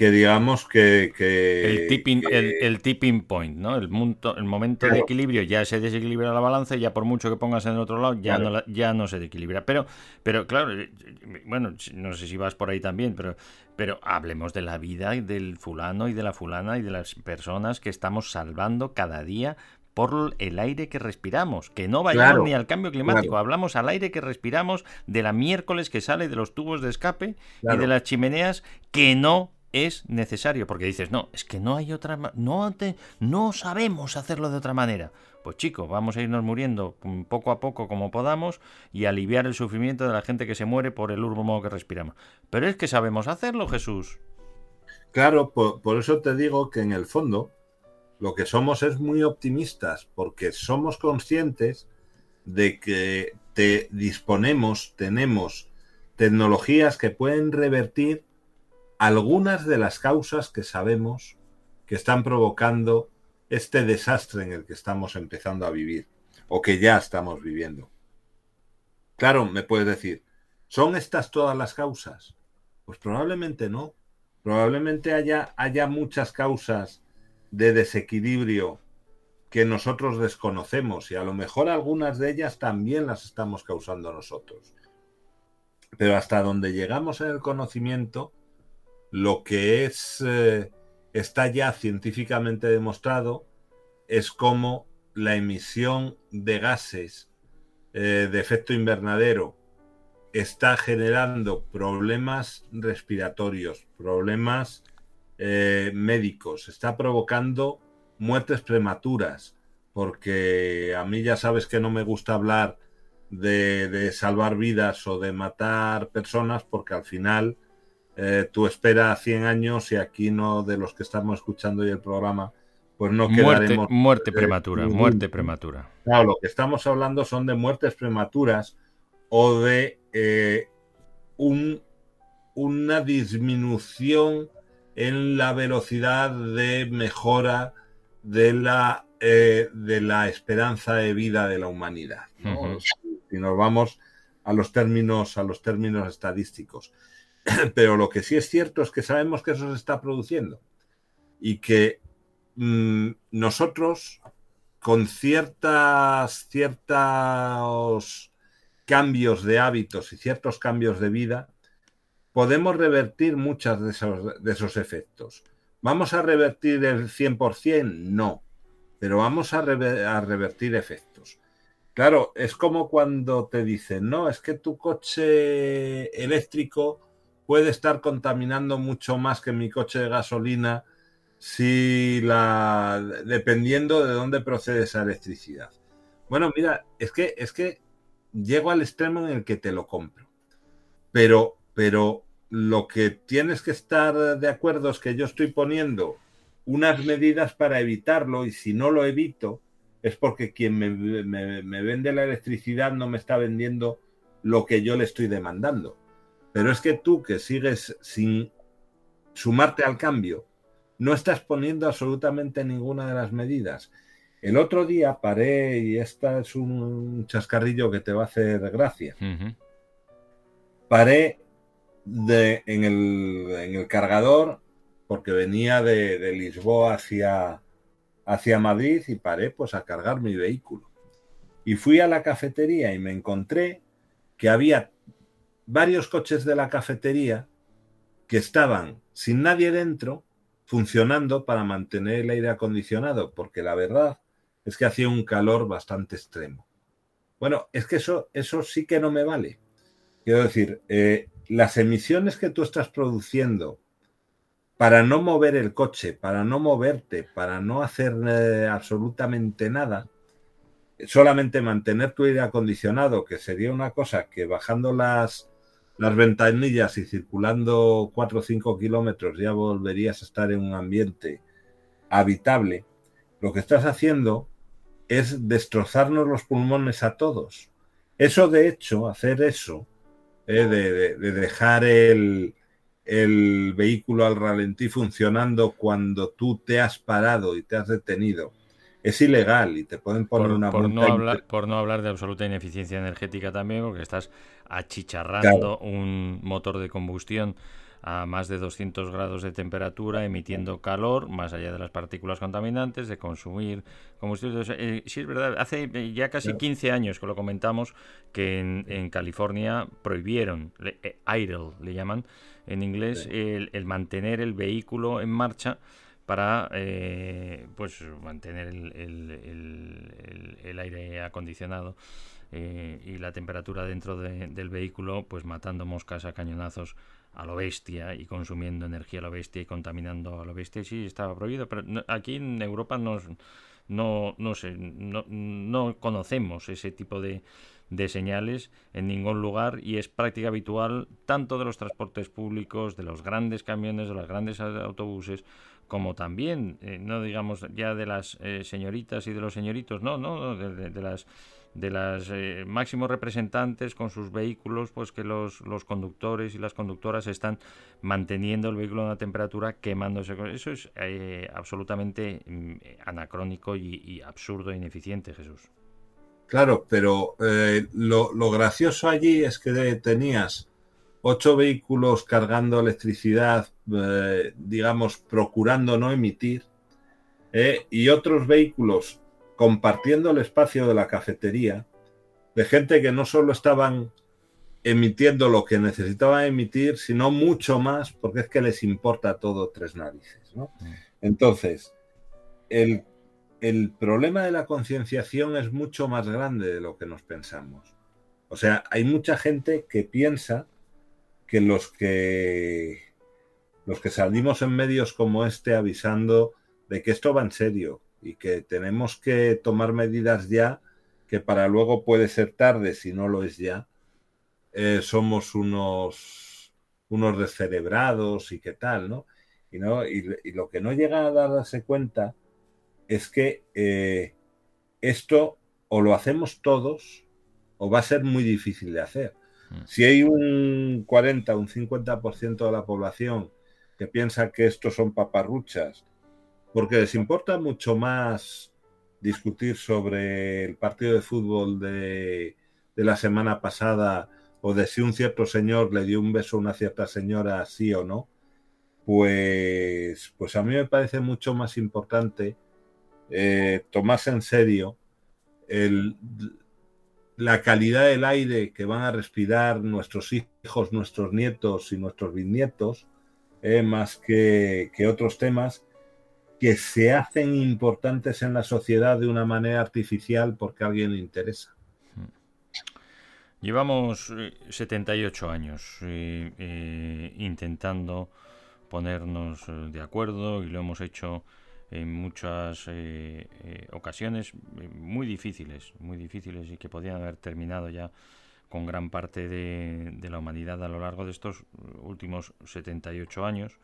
que digamos que... el, tipping, El, tipping point, ¿no? El, el momento de equilibrio ya se desequilibra la balanza y ya por mucho que pongas en el otro lado ya, no, ya no se desequilibra. Pero, pero claro, eh, bueno, no sé si vas por ahí también, pero, pero hablemos de la vida del fulano y de la fulana y de las personas que estamos salvando cada día por el aire que respiramos, que no vayamos ni al cambio climático, hablamos al aire que respiramos de la miércoles que sale de los tubos de escape y de las chimeneas que no es necesario, porque dices, no, es que no hay otra, no, no sabemos hacerlo de otra manera. Pues chicos, vamos a irnos muriendo poco a poco como podamos y aliviar el sufrimiento de la gente que se muere por el humo que respiramos. Pero es que sabemos hacerlo, Jesús. Claro, por, por eso te digo que en el fondo lo que somos es muy optimistas, porque somos conscientes de que te disponemos, tenemos tecnologías que pueden revertir algunas de las causas que sabemos que están provocando este desastre en el que estamos empezando a vivir o que ya estamos viviendo. Claro, me puedes decir, ¿son estas todas las causas? Pues probablemente no. Probablemente haya, haya muchas causas de desequilibrio que nosotros desconocemos y a lo mejor algunas de ellas también las estamos causando nosotros. Pero hasta donde llegamos en el conocimiento, lo que es, eh, está ya científicamente demostrado es cómo la emisión de gases eh, de efecto invernadero está generando problemas respiratorios, problemas eh, médicos, está provocando muertes prematuras, porque a mí ya sabes que no me gusta hablar de salvar vidas o de matar personas, porque al final eh, tú esperas 100 años y aquí no de los que estamos escuchando hoy el programa, pues no quedaremos... Muerte, prematura, muerte prematura. Claro, lo que estamos hablando son de muertes prematuras o de eh, un, una disminución en la velocidad de mejora de la, eh, de la esperanza de vida de la humanidad. Si nos vamos a los términos, a los términos estadísticos. (laughs) Pero lo que sí es cierto es que sabemos que eso se está produciendo y que mm, nosotros con ciertas, ciertos cambios de hábitos y ciertos cambios de vida, podemos revertir muchos de esos, de esos efectos. ¿Vamos a revertir el 100%? No, pero vamos a, a revertir efectos. Claro, es como cuando te dicen, no, es que tu coche eléctrico puede estar contaminando mucho más que mi coche de gasolina si la dependiendo de dónde procede esa electricidad. Bueno, mira, es que es que llego al extremo en el que te lo compro. Pero pero lo que tienes que estar de acuerdo es que yo estoy poniendo unas medidas para evitarlo y si no lo evito es porque quien me, me, me vende la electricidad no me está vendiendo lo que yo le estoy demandando. Pero es que tú que sigues sin sumarte al cambio, no estás poniendo absolutamente ninguna de las medidas. El otro día paré, y esta es un chascarrillo que te va a hacer gracia. Uh -huh. Paré de, en, el, en, el, cargador porque venía de, de Lisboa hacia, hacia Madrid y paré pues a cargar mi vehículo. Y fui a la cafetería y me encontré que había varios coches de la cafetería que estaban sin nadie dentro funcionando para mantener el aire acondicionado, porque la verdad es que hacía un calor bastante extremo. Bueno, es que eso, eso sí que no me vale. Quiero decir, eh, las emisiones que tú estás produciendo para no mover el coche, para no moverte, para no hacer eh, absolutamente nada, solamente mantener tu aire acondicionado, que sería una cosa que bajando las, las ventanillas y circulando 4 o 5 kilómetros ya volverías a estar en un ambiente habitable, lo que estás haciendo es destrozarnos los pulmones a todos. Eso, de hecho, hacer eso, eh, de, de, de, dejar el, el vehículo al ralentí funcionando cuando tú te has parado y te has detenido, es ilegal y te pueden poner por, una por multa. No hablar, por no hablar de absoluta ineficiencia energética también, porque estás achicharrando claro. un motor de combustión a más de 200 grados de temperatura, emitiendo calor, más allá de las partículas contaminantes, de consumir combustible. Eh, sí, es verdad, hace ya casi 15 años que lo comentamos que en, en California prohibieron, eh, idle le llaman en inglés, el, el mantener el vehículo en marcha para eh, pues mantener el, el, aire acondicionado eh, y la temperatura dentro de, del vehículo, pues matando moscas a cañonazos a lo bestia y consumiendo energía a lo bestia y contaminando a lo bestia. Sí, estaba prohibido, pero no, aquí en Europa nos, no, no, sé, no, no conocemos ese tipo de, de señales en ningún lugar y es práctica habitual tanto de los transportes públicos, de los grandes camiones, de los grandes autobuses, como también, eh, no digamos ya de las eh, señoritas y de los señoritos, no, no, de, de, de las de las eh, máximos representantes con sus vehículos, pues que los, los conductores y las conductoras están manteniendo el vehículo a una temperatura quemándose. Eso es eh, absolutamente mm, anacrónico y, absurdo e ineficiente, Jesús. Claro, pero eh, lo, lo, gracioso allí es que tenías ocho vehículos cargando electricidad, digamos, procurando no emitir, y otros vehículos compartiendo el espacio de la cafetería, de gente que no solo estaban emitiendo lo que necesitaban emitir, sino mucho más, porque es que les importa todo tres narices. ¿no? Entonces, el, el problema de la concienciación es mucho más grande de lo que nos pensamos. O sea, hay mucha gente que piensa que los que los que salimos en medios como este avisando de que esto va en serio y que tenemos que tomar medidas ya que para luego puede ser tarde si no lo es ya. Eh, somos unos unos descerebrados y qué tal no y no y, y, lo que no llega a darse cuenta es que eh, esto o lo hacemos todos o va a ser muy difícil de hacer. Si hay un 40, un 50% de la población que piensa que estos son paparruchas, porque les importa mucho más discutir sobre el partido de fútbol de, de, la semana pasada o de si un cierto señor le dio un beso a una cierta señora, sí o no, pues, pues a mí me parece mucho más importante eh, tomarse en serio la calidad del aire que van a respirar nuestros hijos, nuestros nietos y nuestros bisnietos, eh, más que, que, otros temas que se hacen importantes en la sociedad de una manera artificial porque a alguien le interesa. Llevamos 78 eh, años eh, eh, intentando ponernos de acuerdo y lo hemos hecho en muchas ocasiones muy difíciles, muy difíciles y que podían haber terminado ya con gran parte de, de la humanidad a lo largo de estos últimos 78 años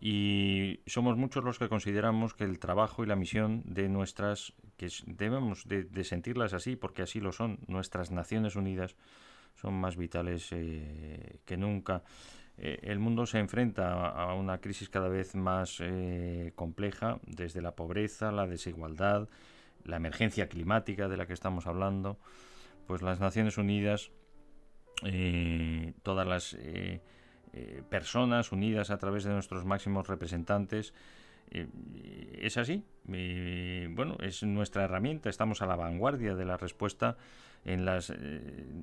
y somos muchos los que consideramos que el trabajo y la misión de nuestras, que debemos de, sentirlas así, porque así lo son, nuestras Naciones Unidas son más vitales eh, que nunca. Eh, el mundo se enfrenta a una crisis cada vez más eh, compleja, desde la pobreza, la desigualdad, la emergencia climática de la que estamos hablando, pues las Naciones Unidas, todas las eh, personas unidas a través de nuestros máximos representantes. Eh, es así. Eh, bueno, es nuestra herramienta. Estamos a la vanguardia de la respuesta en las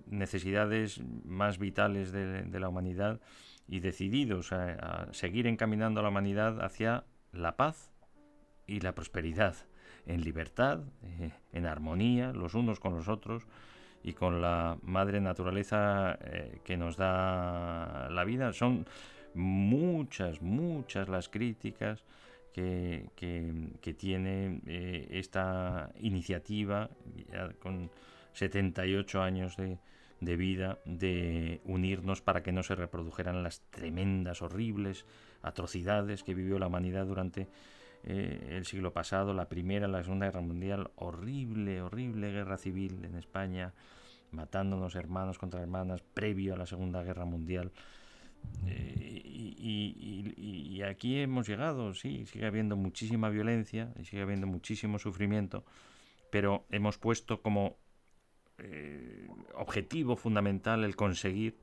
necesidades más vitales de, la humanidad y decididos a, seguir encaminando a la humanidad hacia la paz y la prosperidad, en libertad, en armonía los unos con los otros, y con la madre naturaleza eh, que nos da la vida. Son muchas, muchas las críticas que, que, tiene eh, esta iniciativa con 78 años de, de vida de unirnos para que no se reprodujeran las tremendas, horribles atrocidades que vivió la humanidad durante eh, el siglo pasado, la Primera, la Segunda Guerra Mundial, horrible, horrible guerra civil en España, matándonos hermanos contra hermanas previo a la Segunda Guerra Mundial. Eh, y, aquí hemos llegado, sí, sigue habiendo muchísima violencia, y sigue habiendo muchísimo sufrimiento, pero hemos puesto como eh, objetivo fundamental el conseguir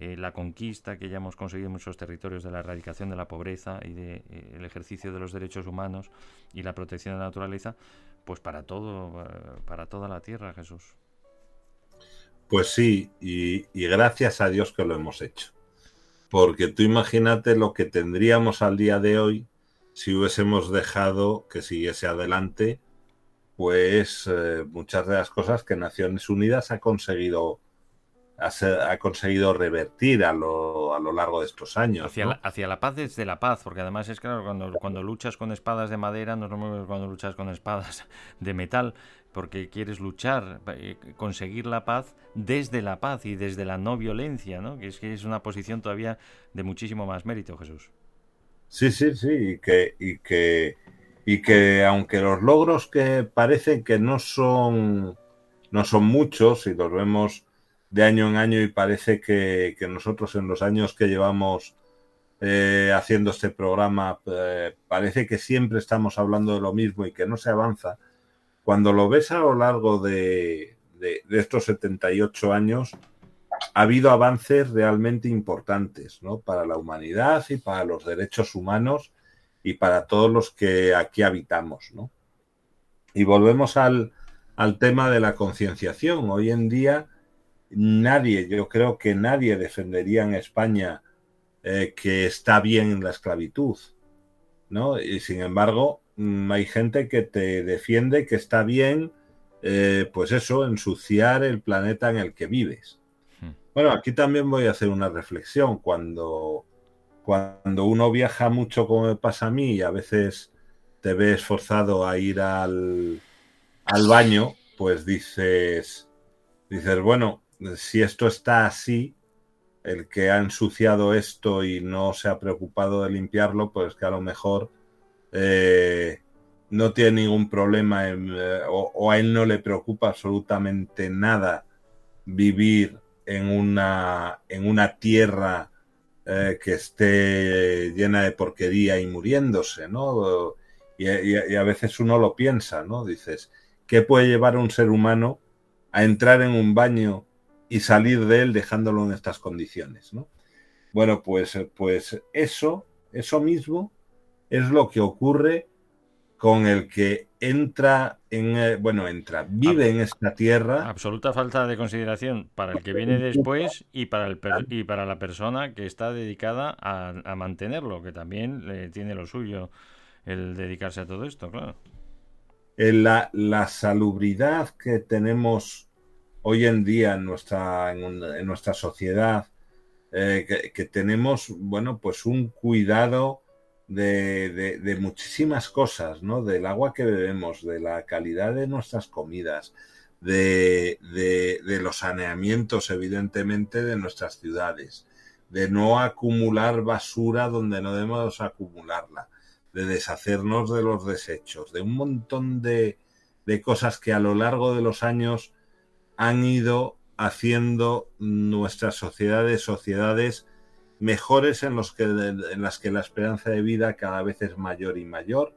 eh, la conquista que ya hemos conseguido en muchos territorios de la erradicación de la pobreza y del de, el ejercicio de los derechos humanos y la protección de la naturaleza, pues para todo, para toda la tierra, Jesús. Pues sí, y, gracias a Dios que lo hemos hecho. Porque tú imagínate lo que tendríamos al día de hoy si hubiésemos dejado que siguiese adelante, pues eh, muchas de las cosas que Naciones Unidas ha conseguido ha, conseguido revertir a lo, a lo, largo de estos años. Hacia, la, hacia, la, paz desde la paz, porque además es claro, cuando, cuando luchas con espadas de madera, no es lo mismo que cuando luchas con espadas (laughs) de metal, porque quieres luchar, eh, conseguir la paz desde la paz y desde la no violencia, ¿no? que es que es una posición todavía de muchísimo más mérito, Jesús. Sí, sí, sí, y que, y que, y que aunque los logros que parecen que no son, no son muchos, y los vemos de año en año y parece que, nosotros en los años que llevamos eh, haciendo este programa eh, parece que siempre estamos hablando de lo mismo y que no se avanza. Cuando lo ves a lo largo de, de, estos 78 años, ha habido avances realmente importantes ¿no? para la humanidad y para los derechos humanos y para todos los que aquí habitamos. ¿no? Y volvemos al, al tema de la concienciación. Hoy en día nadie, yo creo que nadie defendería en España eh, que está bien la esclavitud, ¿no? Y sin embargo, mm, hay gente que te defiende que está bien, eh, pues eso, ensuciar el planeta en el que vives. Hmm. Bueno, aquí también voy a hacer una reflexión. Cuando, cuando uno viaja mucho, como me pasa a mí, y a veces te ves forzado a ir al, al baño, pues dices, dices, bueno, si esto está así, el que ha ensuciado esto y no se ha preocupado de limpiarlo, pues que a lo mejor eh, no tiene ningún problema eh, o, a él no le preocupa absolutamente nada vivir en una, en una tierra eh, que esté llena de porquería y muriéndose, ¿no? Y, y, a veces uno lo piensa, ¿no? Dices, ¿qué puede llevar a un ser humano a entrar en un baño y salir de él dejándolo en estas condiciones, ¿no? Bueno, pues, pues eso, eso mismo es lo que ocurre con el que entra en, eh, bueno, entra, vive en esta tierra. Absoluta falta de consideración para el que viene después y para, el y para la persona que está dedicada a, mantenerlo, que también le tiene lo suyo el dedicarse a todo esto, claro. La, la salubridad que tenemos hoy en día en nuestra, en, nuestra sociedad, eh, que, que, tenemos, bueno, pues un cuidado de, de, de, muchísimas cosas, ¿no? Del agua que bebemos, de la calidad de nuestras comidas, de, de los saneamientos, evidentemente, de nuestras ciudades, de no acumular basura donde no debemos acumularla, de deshacernos de los desechos, de un montón de, de cosas que a lo largo de los años han ido haciendo nuestras sociedades sociedades mejores en, los que, en las que la esperanza de vida cada vez es mayor y mayor,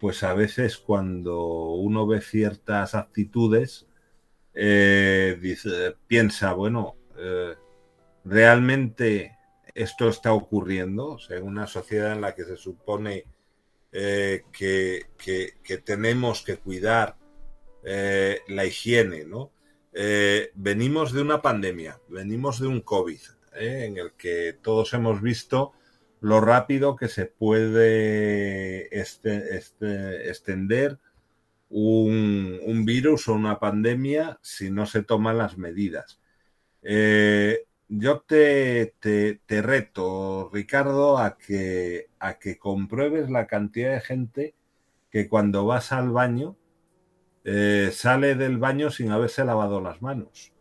pues a veces cuando uno ve ciertas actitudes, eh, piensa, bueno, eh, realmente esto está ocurriendo, o sea, en una sociedad en la que se supone eh, que, que, tenemos que cuidar la higiene, ¿no? Eh, venimos de una pandemia, venimos de un COVID, ¿eh? en el que todos hemos visto lo rápido que se puede este, este, extender un, virus o una pandemia si no se toman las medidas. Eh, yo te, te, te, reto, Ricardo, a que, a que compruebes la cantidad de gente que cuando vas al baño eh, sale del baño sin haberse lavado las manos.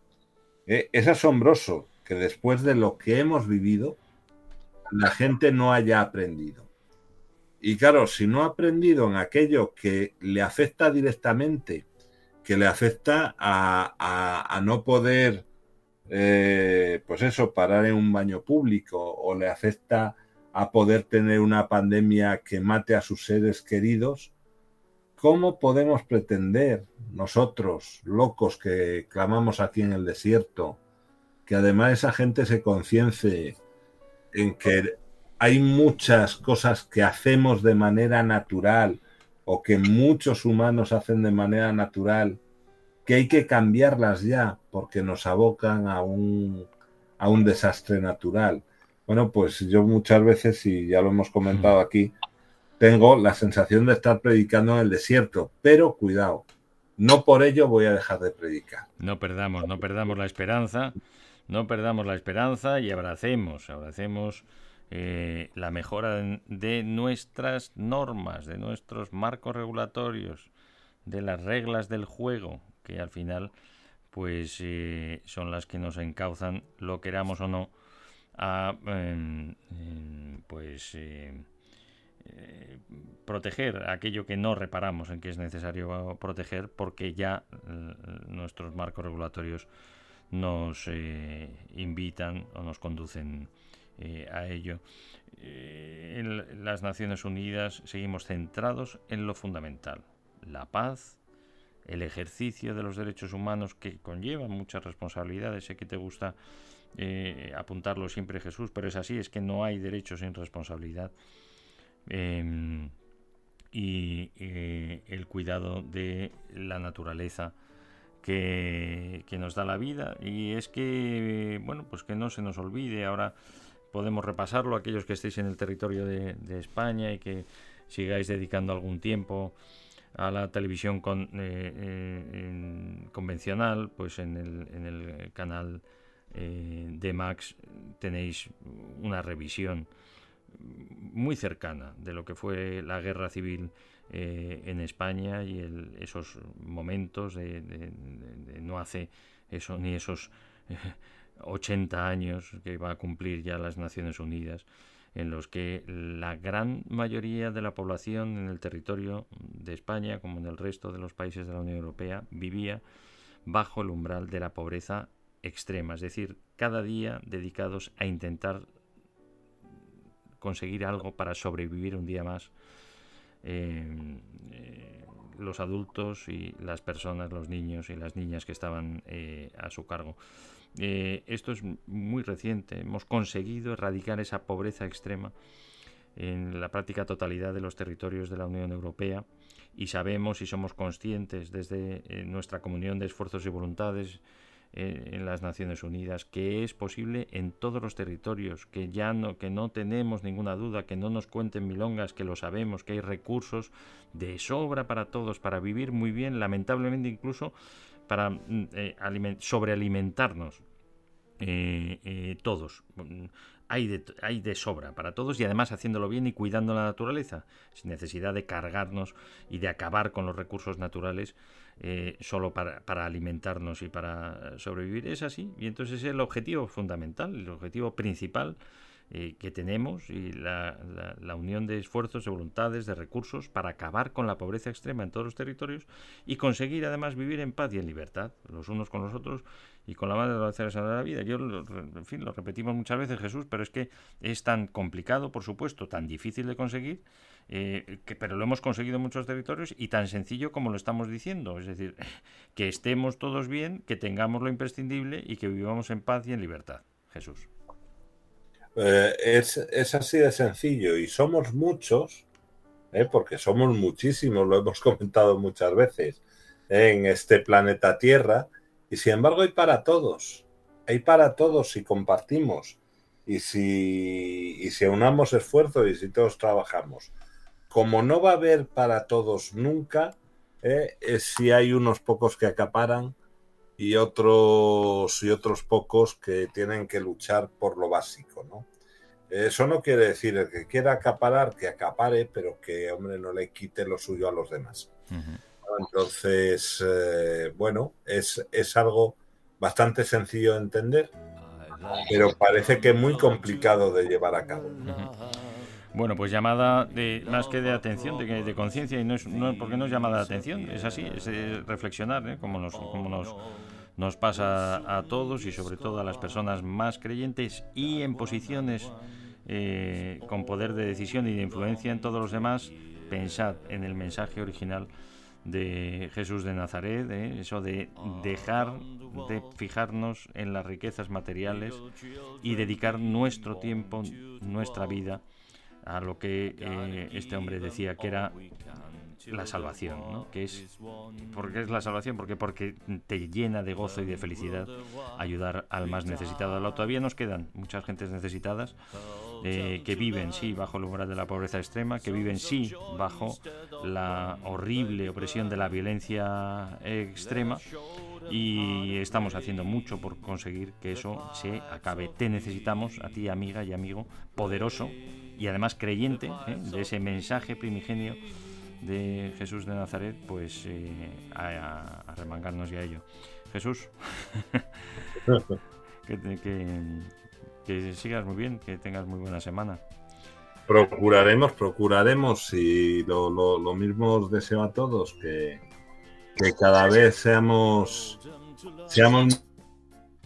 Eh, es asombroso que después de lo que hemos vivido, la gente no haya aprendido. Y claro, si no ha aprendido en aquello que le afecta directamente, que le afecta a, no poder, eh, pues eso, parar en un baño público, o le afecta a poder tener una pandemia que mate a sus seres queridos, ¿cómo podemos pretender nosotros, locos que clamamos aquí en el desierto, que además esa gente se concience en que hay muchas cosas que hacemos de manera natural o que muchos humanos hacen de manera natural, que hay que cambiarlas ya porque nos abocan a un, a un desastre natural. Bueno, pues yo muchas veces, y ya lo hemos comentado aquí, tengo la sensación de estar predicando en el desierto, pero cuidado, no por ello voy a dejar de predicar. No perdamos, no perdamos la esperanza, no perdamos la esperanza y abracemos, abracemos eh, la mejora de nuestras normas, de nuestros marcos regulatorios, de las reglas del juego, que al final pues eh, son las que nos encauzan, lo queramos o no, a eh, pues eh, proteger aquello que no reparamos en que es necesario proteger porque ya nuestros marcos regulatorios nos eh, invitan o nos conducen eh, a ello. En las Naciones Unidas seguimos centrados en lo fundamental, la paz, el ejercicio de los derechos humanos que conllevan muchas responsabilidades. Sé que te gusta apuntarlo siempre Jesús, pero es así, es que no hay derechos sin responsabilidad. Eh, y eh, el cuidado de la naturaleza que, que, nos da la vida. Y es que, bueno, pues que no se nos olvide. Ahora podemos repasarlo, aquellos que estéis en el territorio de, España y que sigáis dedicando algún tiempo a la televisión eh, eh, convencional, pues en el, en el canal eh, de Max tenéis una revisión muy cercana de lo que fue la guerra civil eh, en España y el, esos momentos de, de, no hace eso ni esos eh, 80 años que va a cumplir ya las Naciones Unidas en los que la gran mayoría de la población en el territorio de España como en el resto de los países de la Unión Europea vivía bajo el umbral de la pobreza extrema, es decir, cada día dedicados a intentar conseguir algo para sobrevivir un día más eh, eh, los adultos y las personas, los niños y las niñas que estaban eh, a su cargo. esto es muy reciente. Hemos conseguido erradicar esa pobreza extrema en la práctica totalidad de los territorios de la Unión Europea y sabemos y somos conscientes desde nuestra comunión de esfuerzos y voluntades en las Naciones Unidas, que es posible en todos los territorios, que ya no, que no tenemos ninguna duda, que no nos cuenten milongas, que lo sabemos, que hay recursos de sobra para todos, para vivir muy bien, lamentablemente incluso para mm, eh, alimen- sobrealimentarnos eh, eh, todos. Mm, Hay hay de sobra para todos y además haciéndolo bien y cuidando la naturaleza, sin necesidad de cargarnos y de acabar con los recursos naturales eh, solo para, para alimentarnos y para sobrevivir. Es así. Y entonces es el objetivo fundamental, el objetivo principal eh, que tenemos y la, la- la unión de esfuerzos, de voluntades, de recursos para acabar con la pobreza extrema en todos los territorios y conseguir además vivir en paz y en libertad, los unos con los otros y con la madre de los de la vida. Yo, en fin, lo repetimos muchas veces, Jesús, pero es que es tan complicado, por supuesto, tan difícil de conseguir, eh, que, pero lo hemos conseguido en muchos territorios y tan sencillo como lo estamos diciendo. Es decir, (laughs) que estemos todos bien, que tengamos lo imprescindible y que vivamos en paz y en libertad. Jesús. Eh, es, es así de sencillo y somos muchos, ¿eh? porque somos muchísimos, lo hemos (laughs) comentado muchas veces, en este planeta Tierra, y sin embargo hay para todos, hay para todos si compartimos y si, y si unamos esfuerzos y si todos trabajamos. Como no va a haber para todos nunca, ¿eh? es si hay unos pocos que acaparan y otros y otros pocos que tienen que luchar por lo básico, ¿no? Eso no quiere decir el que quiera acaparar que acapare, pero que hombre no le quite lo suyo a los demás. Entonces, eh, bueno, es, es algo bastante sencillo de entender, pero parece que muy complicado de llevar a cabo. Bueno, pues llamada de más que de atención, de, de conciencia, y no es, porque no es llamada de atención, es así, es eh, reflexionar, ¿eh? como, nos, como nos, nos pasa a todos y sobre todo a las personas más creyentes y en posiciones eh, con poder de decisión y de influencia en todos los demás, pensad en el mensaje original de Jesús de Nazaret, ¿eh? eso de dejar de fijarnos en las riquezas materiales y dedicar nuestro tiempo, nuestra vida, a lo que eh, este hombre decía que era la salvación, ¿no? que es porque es la salvación, porque porque te llena de gozo y de felicidad ayudar al más necesitado. Todavía nos quedan muchas gentes necesitadas eh, que viven sí bajo el umbral de la pobreza extrema, que viven sí bajo la horrible opresión de la violencia extrema y estamos haciendo mucho por conseguir que eso se acabe. Te necesitamos a ti, amiga y amigo, poderoso y además creyente ¿eh? de ese mensaje primigenio de Jesús de Nazaret, pues eh, a, a, remangarnos ya a ello. Jesús, (laughs) que, te, que, que, sigas muy bien, que tengas muy buena semana. Procuraremos, procuraremos y lo, lo, lo mismo os deseo a todos que, que cada vez seamos, seamos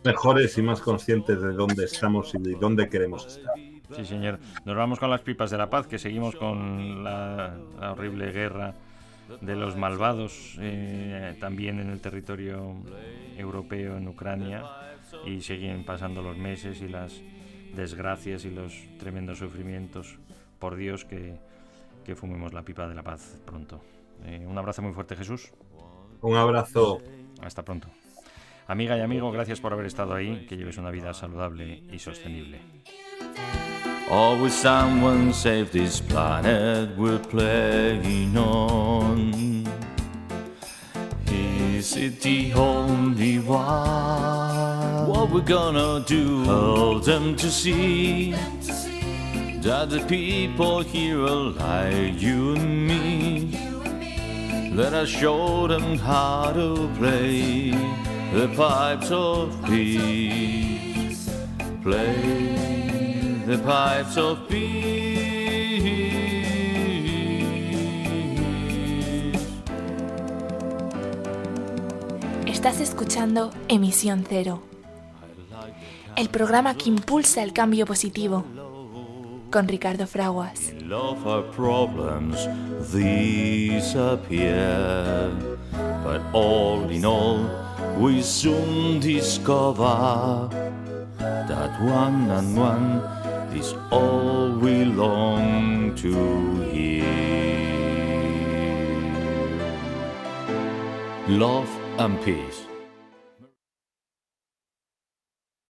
mejores y más conscientes de dónde estamos y de dónde queremos estar. Sí, señor. Nos vamos con las pipas de la paz, que seguimos con la, la horrible guerra de los malvados eh, también en el territorio europeo, en Ucrania, y siguen pasando los meses y las desgracias y los tremendos sufrimientos. Por Dios que, que fumemos la pipa de la paz pronto. Eh, un abrazo muy fuerte, Jesús. Un abrazo. Hasta pronto. Amiga y amigo, gracias por haber estado ahí, que lleves una vida saludable y sostenible. Always someone save this planet we're playing on. Is it the only one? What we're gonna do? Help them to see that the people here are like you and me. Let us show them how to play the pipes of peace. Play the pipes of peace. Estás escuchando Emisión Cero, el programa que impulsa el cambio positivo, con Ricardo Fraguas. Love our problems disappear, but all in all, we soon discover that one and one is all we long to hear. Love and peace.